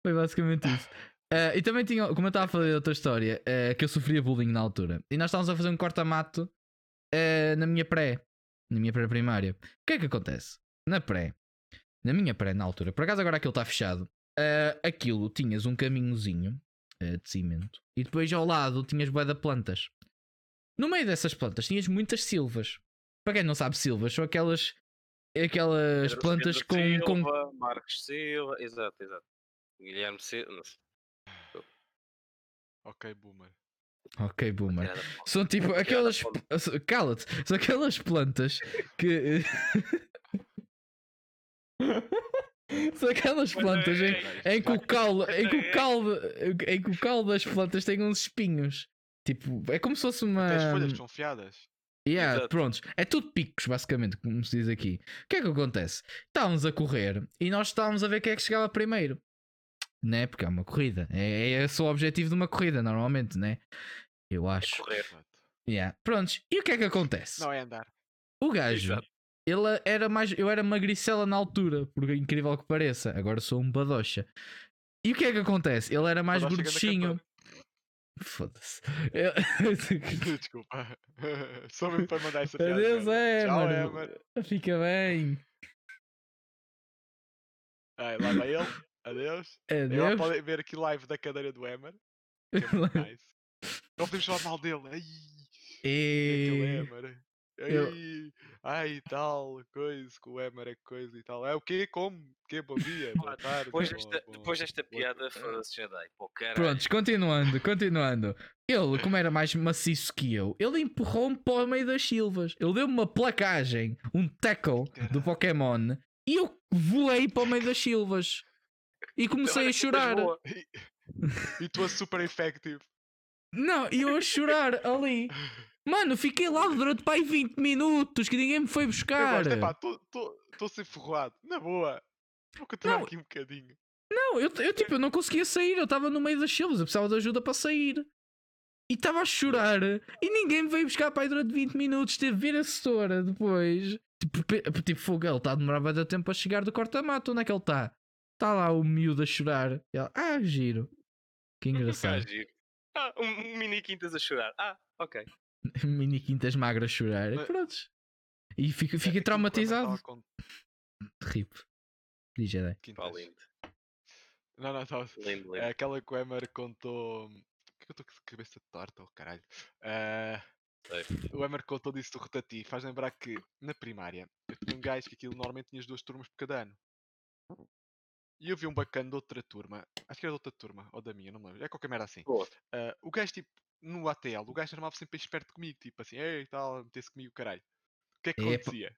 Foi basicamente isso. Eh, e também tinha, como eu estava a falar de outra história, eh, que eu sofria bullying na altura. E nós estávamos a fazer um corta-mato eh, na minha pré, na minha pré-primária. O que é que acontece? Na pré, na minha pré, na altura, por acaso agora aquilo está fechado, eh, aquilo tinhas um caminhozinho eh, de cimento e depois ao lado tinhas bué de plantas. No meio dessas plantas tinhas muitas silvas. Para quem não sabe, silvas são aquelas, aquelas Pedro plantas Silva com, com Silva, Marcos Silva, exato, exato. Guilherme Silva, não sei. Ok, boomer. Ok, boomer. São tipo aquelas. Cala-te! São aquelas plantas que. São aquelas plantas é- em, em que o caule, em que o É. caule, em que o caule das plantas tem uns espinhos. Tipo, é como se fosse uma. Até as folhas desconfiadas. Yeah, Exato. prontos. É tudo picos, basicamente, como se diz aqui. O que é que acontece? Estávamos a correr e nós estávamos a ver quem é que chegava primeiro. Né? Porque é uma corrida. É, é esse o objetivo de uma corrida, normalmente, né? Eu acho. correr. Exato. Yeah. Prontos. E o que é que acontece? Não é andar. O gajo, Exato. Ele era mais. Eu era magricela na altura, por incrível que pareça. Agora sou um badocha. E o que é que acontece? Ele era mais ganda gorduchinho. Foda-se. Eu- Desculpa. Só mesmo para mandar essa piada. Adeus. Tchau, Emer. Emer. Fica bem. Ai, lá vai ele. Adeus. Agora Adeus. podem ver aqui live da cadeira do Emer. Que é muito nice. Não podemos falar mal dele. Ai. E é, E... eu- Ai, ai, tal, coisa, que o Emer é coisa e tal. É o quê? Como? Que bom dia, boa tarde. Depois desta, depois desta piada, foda-se Jedi. Pô. Prontos, continuando, continuando. Ele, como era mais maciço que eu, ele empurrou-me para o meio das silvas. Ele deu-me uma placagem, um tackle do Caralho. Pokémon e eu voei para o meio das silvas. E comecei Olha a chorar. boa. E tu és super effective. Não, e eu a chorar ali. Mano, fiquei lá durante pai 20 minutos que ninguém me foi Eu buscar. gosto, estou a ser ferroado. Na boa. Vou continuar Não. aqui um bocadinho. Não, eu, eu tipo, eu não conseguia sair, eu estava no meio das silvas, eu precisava de ajuda para sair. E estava a chorar e ninguém me veio buscar pai durante 20 minutos, teve vir a setora depois. Tipo, tipo fogo, ele está a demorar bastante tempo a chegar do corta-mato, onde é que ele está? Está lá o miúdo a chorar. E ela, ah, giro. Que Ah, engraçado. Ah, um mini quintas a chorar. Ah, ok. Mini quintas magras chorar. E Mas- prontos. E fico, É, o Emer traumatizado. con- Rip. Diz Jedi. Não, não, estava. É aquela que o Emer contou. Por que eu estou com a cabeça torta, oh caralho? Sei. o Emer contou disso do Rotati. Faz lembrar que na primária eu tinha um gajo que aquilo normalmente tinha as duas turmas por cada ano. E eu vi um bacana de outra turma. Acho que era de outra turma, ou da minha, não me lembro. É qualquer merda assim. Ah, o gajo, tipo, no ATL, o gajo armava sempre esperto comigo, tipo assim, ei tal, metesse comigo, caralho. O que é que Epa. acontecia?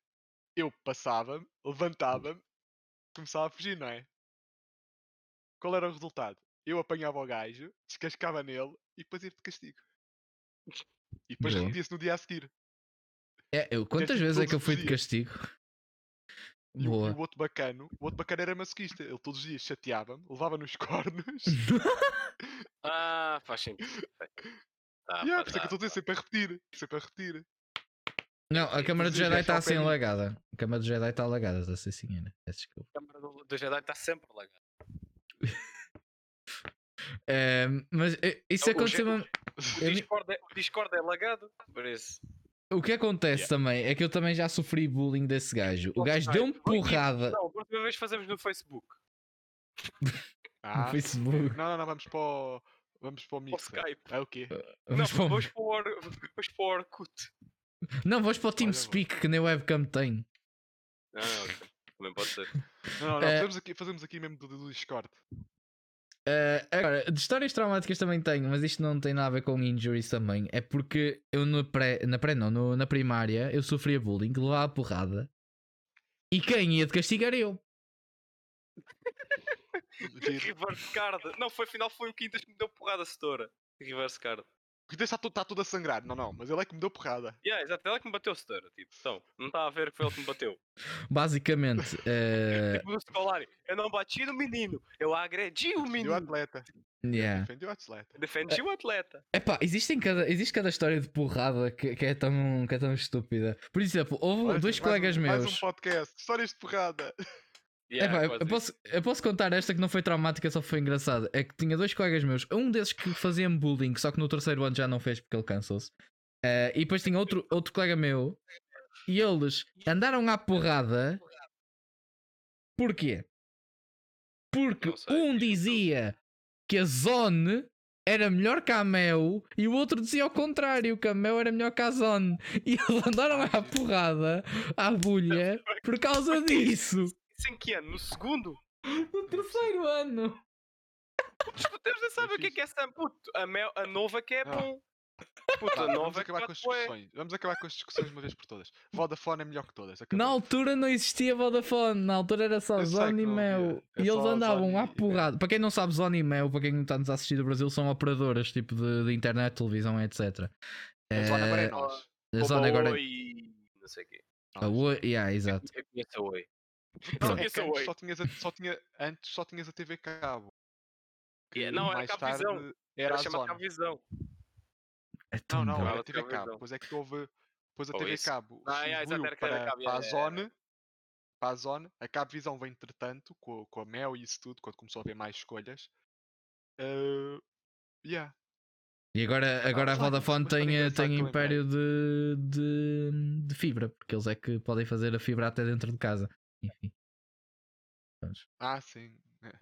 Eu passava-me, levantava-me, começava a fugir, não é? Qual era o resultado? Eu apanhava o gajo, descascava nele e depois ia de castigo. E depois repetia-se no dia a seguir. É, eu, quantas tipo vezes é que eu fui de castigo? E, o- e Boa. o outro bacano, o outro bacano era masoquista. Ele todos os dias chateava-me, levava nos cornos. Ah, faz sentido. Ah, yeah, por isso é que eu estou a dizer, sempre a repetir. Sempre a repetir. Não, a câmara do Jedi é está assim alagada. A câmara do Jedi está assim senhora. Peço desculpa. A câmara do, do Jedi está sempre lagada. Ehm, mas eh, isso O- o aconteceu. O ni- Discord, é, o Discord é lagado, por isso. O que acontece Yeah. também é que eu também já sofri bullying desse gajo. O gajo deu-me porrada Não, a próxima vez fazemos no Facebook. no Ah, Facebook. Não, não, não, vamos para o. Vamos para o Mixer. Skype. É o quê? Não, Vamos para o- vamos para o Or- vamos para o Orkut. Não, vamos para o TeamSpeak que nem o webcam tem. Não, não, ok. também pode ser. Não, não, não, Eh, fazemos, aqui, fazemos aqui mesmo do, do Discord. Eh, agora, de histórias traumáticas também tenho, mas isto não tem nada a ver com injuries também. É porque eu na pré, na pré não, no- na primária eu sofria bullying, levava porrada. E quem ia de castigo era eu. Reverse card. Não, foi afinal foi o Quintas que me deu porrada a setora. Reverse card. Porque está tudo, está tudo a sangrar. Não, não, mas ele é que me deu porrada. Yeah, exato, ela que me bateu a setora. Tipo, então, não está a ver que foi ele que me bateu. Basicamente, eh, Tipo, escolar, eu não bati no menino, eu agredi o Defendi o menino. atleta. yeah. Defendi o atleta. Defendi o atleta. Epá, existem cada, existe cada história de porrada que, que é tão, que é tão estúpida. Por exemplo, houve Olha, dois mais colegas um, meus. Mais um podcast. Histórias de porrada. Yeah, Epá, eu- posso, eu posso contar esta que não foi traumática, só foi engraçada. É que tinha dois colegas meus, um desses que fazia-me bullying, só que no terceiro ano já não fez porque ele cansou-se. Eh, e depois tinha outro, outro colega meu, e eles andaram à porrada. Porquê? Porque um tu. dizia que a Zone era melhor que a Mel e o outro dizia ao contrário, que a Mel era melhor que a Zone. E eles andaram à porrada, à bulha, por causa disso. Isso em que ano? No segundo? No terceiro ano. Tu deves de saber o que é que é essa puto. A, mel, a nova que é Ah. bom. Puta, vamos é acabar com as discussões. Vamos acabar com as discussões uma vez por todas. Vodafone é melhor que todas. Na acabou. altura não existia Vodafone, na altura era só Zone e não Mel. é E eles andavam Zone à porrada. Para quem não sabe, Zone e Mel, para quem está-nos a assistir do Brasil, são operadoras tipo de, de internet, televisão, etc. A zona agora é nós. a Como Zone agora. Oi e não sei o quê. A Oi, yeah, exato. Eu conheço a Oi. Não, é a antes só tinhas a, só tinha, antes só tinhas a TV Cabo. Yeah, que não, era Cabvisão. tarde Era Era a chamada. Cabvisão. É Não, não, era TV Cabo. Cabo. Depois é que houve. Depois a Ou TV isso. Cabo Ah, yeah, exato, era para, Cabo, para a Zone. Para a Zone. A Cabvisão vem entretanto, com, com a Mel e isso tudo, quando começou a haver mais escolhas. Uh, yeah. E agora, agora a mas olha, Vodafone tem, engraçada tem que eu império de, de, de fibra, porque eles é que podem fazer a fibra até dentro de casa. Enfim. Vamos. Ah, sim. é.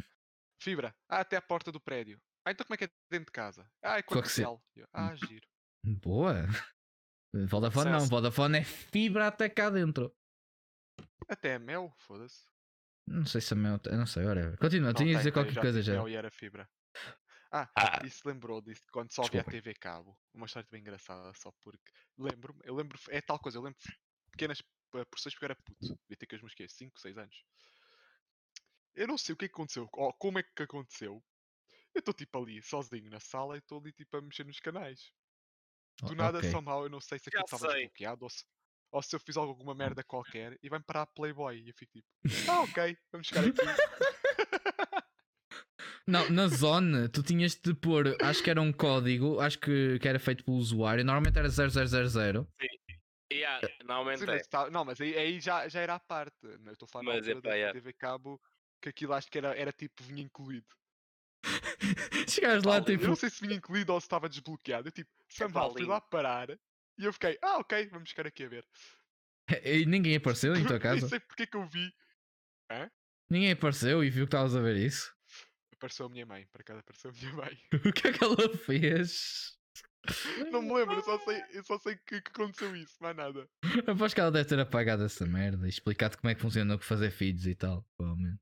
Fibra. Ah, até a porta do prédio. Ah, então como é que é dentro de casa? Ah, é. Eu, Ah, giro. Boa! Vodafone não. Vodafone é fibra até cá dentro. Até é mel, foda-se. Não sei se é eu Não sei, whatever. Continua, Não, tinha de dizer qualquer já coisa já. mel e era fibra. Ah, Ah. isso lembrou disso quando só havia. TV cabo. Uma história bem engraçada, só porque lembro-me, eu lembro, é tal coisa, eu lembro pequenas porções porque eu era puto. Devia ter que os meus 5, 6 anos. Eu não sei o que é que aconteceu, ou como é que aconteceu. Eu estou tipo ali, sozinho na sala e estou ali tipo a mexer nos canais. Do O- nada, ok. somehow, eu não sei se aquilo estava desbloqueado ou se, ou se eu fiz alguma merda qualquer e vai-me parar a Playboy. E eu fico tipo, ah, ok, vamos ficar aqui. Não, na zone tu tinhas de pôr, acho que era um código, acho que, que era feito pelo usuário, normalmente era 0000. Yeah, normalmente Sim, é. mas tá- não, mas aí, aí já, já era à parte. né? Eu estou a falar na Mas, altura epá, da yeah. TV Cabo que aquilo acho que era, era tipo, vinha incluído. Chegares lá Pá, tipo. Eu não sei se vinha incluído ou se estava desbloqueado. Eu tipo, somehow fui lindo. lá parar e eu fiquei, ah, ok, vamos ficar aqui a ver. E ninguém apareceu em tua Nem casa? sei porque é que eu vi. Ninguém apareceu e viu que estavas a ver isso? Apareceu a minha mãe, para casa apareceu a minha mãe. O que é que ela fez? Não me lembro, eu só sei, eu só sei que, que aconteceu isso, mais nada. Aposto que ela deve ter apagado essa merda e explicado como é que funciona o que fazer feeds e tal. Provavelmente.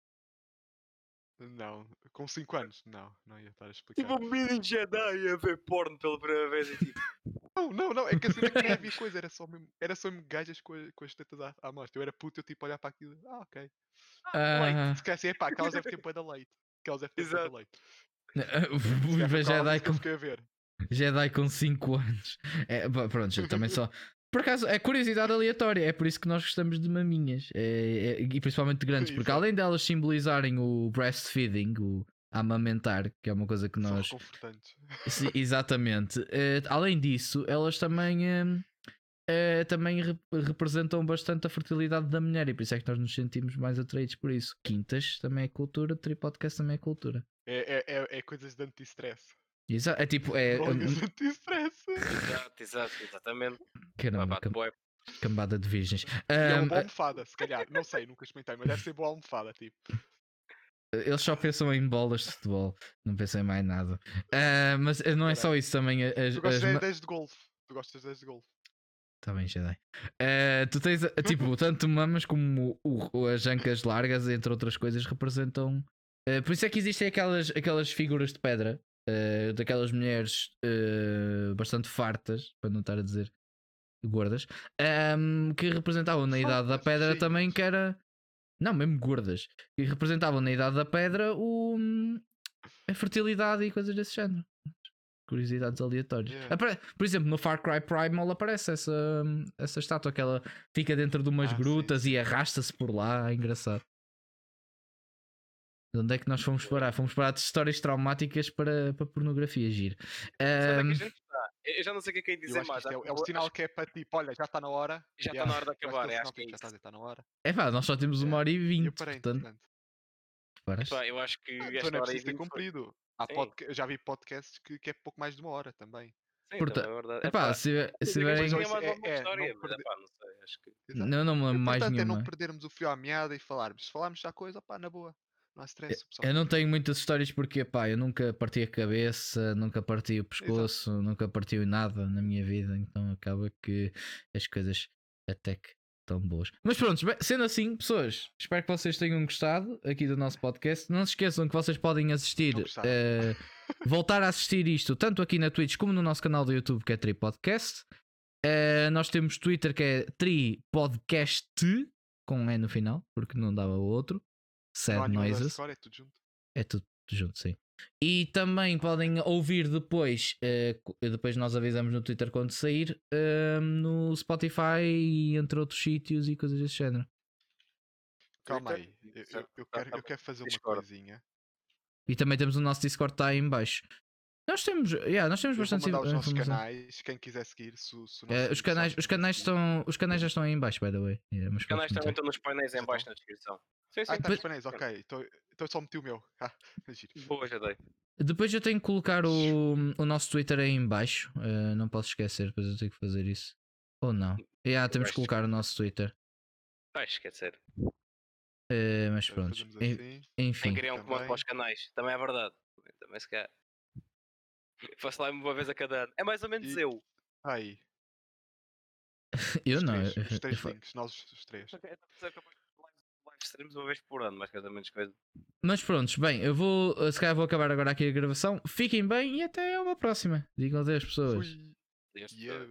Não, com 5 anos, não, não ia estar a explicar. Tipo um mini Jedi a ver porno pela primeira vez e tipo. Não, não, não, é que a cena que nem havia coisa, era só mesmo, era só mesmo gajas com, a- com as tetas à, à mostra. Eu era puto, eu tipo olhar para aquilo, ah, ok. Ah, Se calhar assim, epá, aquelas devem ter da leite. Aquelas devem ter da leite. o Se calhar foi Jedi aquela Jedi com 5 anos. É, pronto, também só. Por acaso, é curiosidade aleatória, é por isso que nós gostamos de maminhas. É- é- e principalmente de grandes, porque além delas simbolizarem o breastfeeding, o amamentar, que é uma coisa que nós. Sim, exatamente. Eh, além disso, elas também, eh, também re- representam bastante a fertilidade da mulher e por isso é que nós nos sentimos mais atraídos por isso. Quintas também é cultura, tripodcast também é cultura. É, é, é, é coisas de anti-stress. Exa- é tipo, é. Drogas de anti-stress. Exato, exato, exatamente. Caramba, Babado cam- bué. cambada de virgens. E é uma boa almofada, se calhar. Não sei, nunca experimentei, mas deve ser boa almofada, tipo. Eles só pensam em bolas de futebol, não pensam em mais nada. Ah, mas eh, não é só isso também. a- As, Tu gostas as de ma- 10 de golfe. Tu gostas de 10 de golfe. Tá bem, Jedi. Eh, tu tens, eh, tipo, tanto mamas como o- o- as ancas largas, entre outras coisas, representam. eh, por isso é que existem aquelas, aquelas figuras de pedra, eh, daquelas mulheres eh, bastante fartas, para não estar a dizer gordas, ehm, que representavam na idade da pedra também que era. Não, mesmo gordas. Que representavam na idade da pedra o, a fertilidade e coisas desse género. Curiosidades aleatórias. Yeah. Por exemplo, no Far Cry Primal aparece essa, essa estátua que ela fica dentro de umas Ah, sim, grutas e arrasta-se por lá. É engraçado. De onde é que nós fomos parar? Fomos parar de histórias traumáticas para, para pornografia, giro. Onde é está? Eu já não sei o que é que é dizer acho que mais. é, acho- é o acho- sinal que é para tipo, olha, já está na hora. Já está na hora de acho acabar, é é, acho que é já está isso. está na hora. é pá, nós só temos uma hora e eu vinte. Portanto, eu acho que Ah, esta Então não é hora ter e cumprido. Podca- Eu já vi podcasts que, que é pouco mais de uma hora também. Sim, Porta- também é verdade. Epá, Epá, se, acho tiverem. mais é- é, não mas perder- epá, não sei, acho que... Exato. Não, não me lembro mais Importante é nenhuma. não perdermos o fio à meada e falarmos. Se falarmos já coisa, pá, na boa. Não há stress. Eu não tenho muitas histórias porque, pá, eu nunca parti a cabeça, nunca parti o pescoço, nunca parti nada na minha vida, então acaba que as coisas até que estão boas. Mas pronto, sendo assim, pessoas, espero que vocês tenham gostado aqui do nosso podcast. Não se esqueçam que vocês podem assistir, eh, voltar a assistir isto tanto aqui na Twitch como no nosso canal do YouTube que é Tri Podcast. Eh, nós temos Twitter que é Tri Podcast com um E no final, porque não dava o outro. Não Sad nenhum Noises. underscore, é tudo junto. É tudo junto, sim. E também podem ouvir depois, co- depois nós avisamos no Twitter quando sair, eh, no Spotify e entre outros sítios e coisas desse género. Calma aí. Eu, eu- Certo. eu quero, eu quero fazer uma coisinha. E também temos o nosso Discord está aí em baixo. Nós temos, yeah, nós temos Eu vou bastante mandar os nossos informação. canais. Quem quiser seguir, se, se Eh, nosso os canais, os quiser canais seguir. estão, os canais já estão aí em baixo, by the way. Yeah, mas Os canais também estão nos painéis em baixo na descrição. Sim, sim. Ah, está nos painéis, ok. Então então eu só meti o meu. Ah, giro. Boa, já dei. Depois eu tenho que colocar o, o nosso Twitter aí em baixo. eh, não posso esquecer, depois eu tenho que fazer isso. Ou não? Yeah, temos que acho colocar o nosso Twitter. Vai esquecer. Eh, mas Então pronto. Fazemos En- assim. Enfim. Nem criar um comando também. para os canais. Também é verdade. Também se quer. Faço lá uma vez a cada ano. É mais ou menos E- eu. Aí. Eu Os não. três, eu- os três links, nós os três. Live streams uma vez por ano, mais coisa menos coisa. Mas prontos, bem, eu vou. Se calhar vou acabar agora aqui a gravação. Fiquem bem e até uma próxima. Digam adeus, pessoas. Fui. Yeah,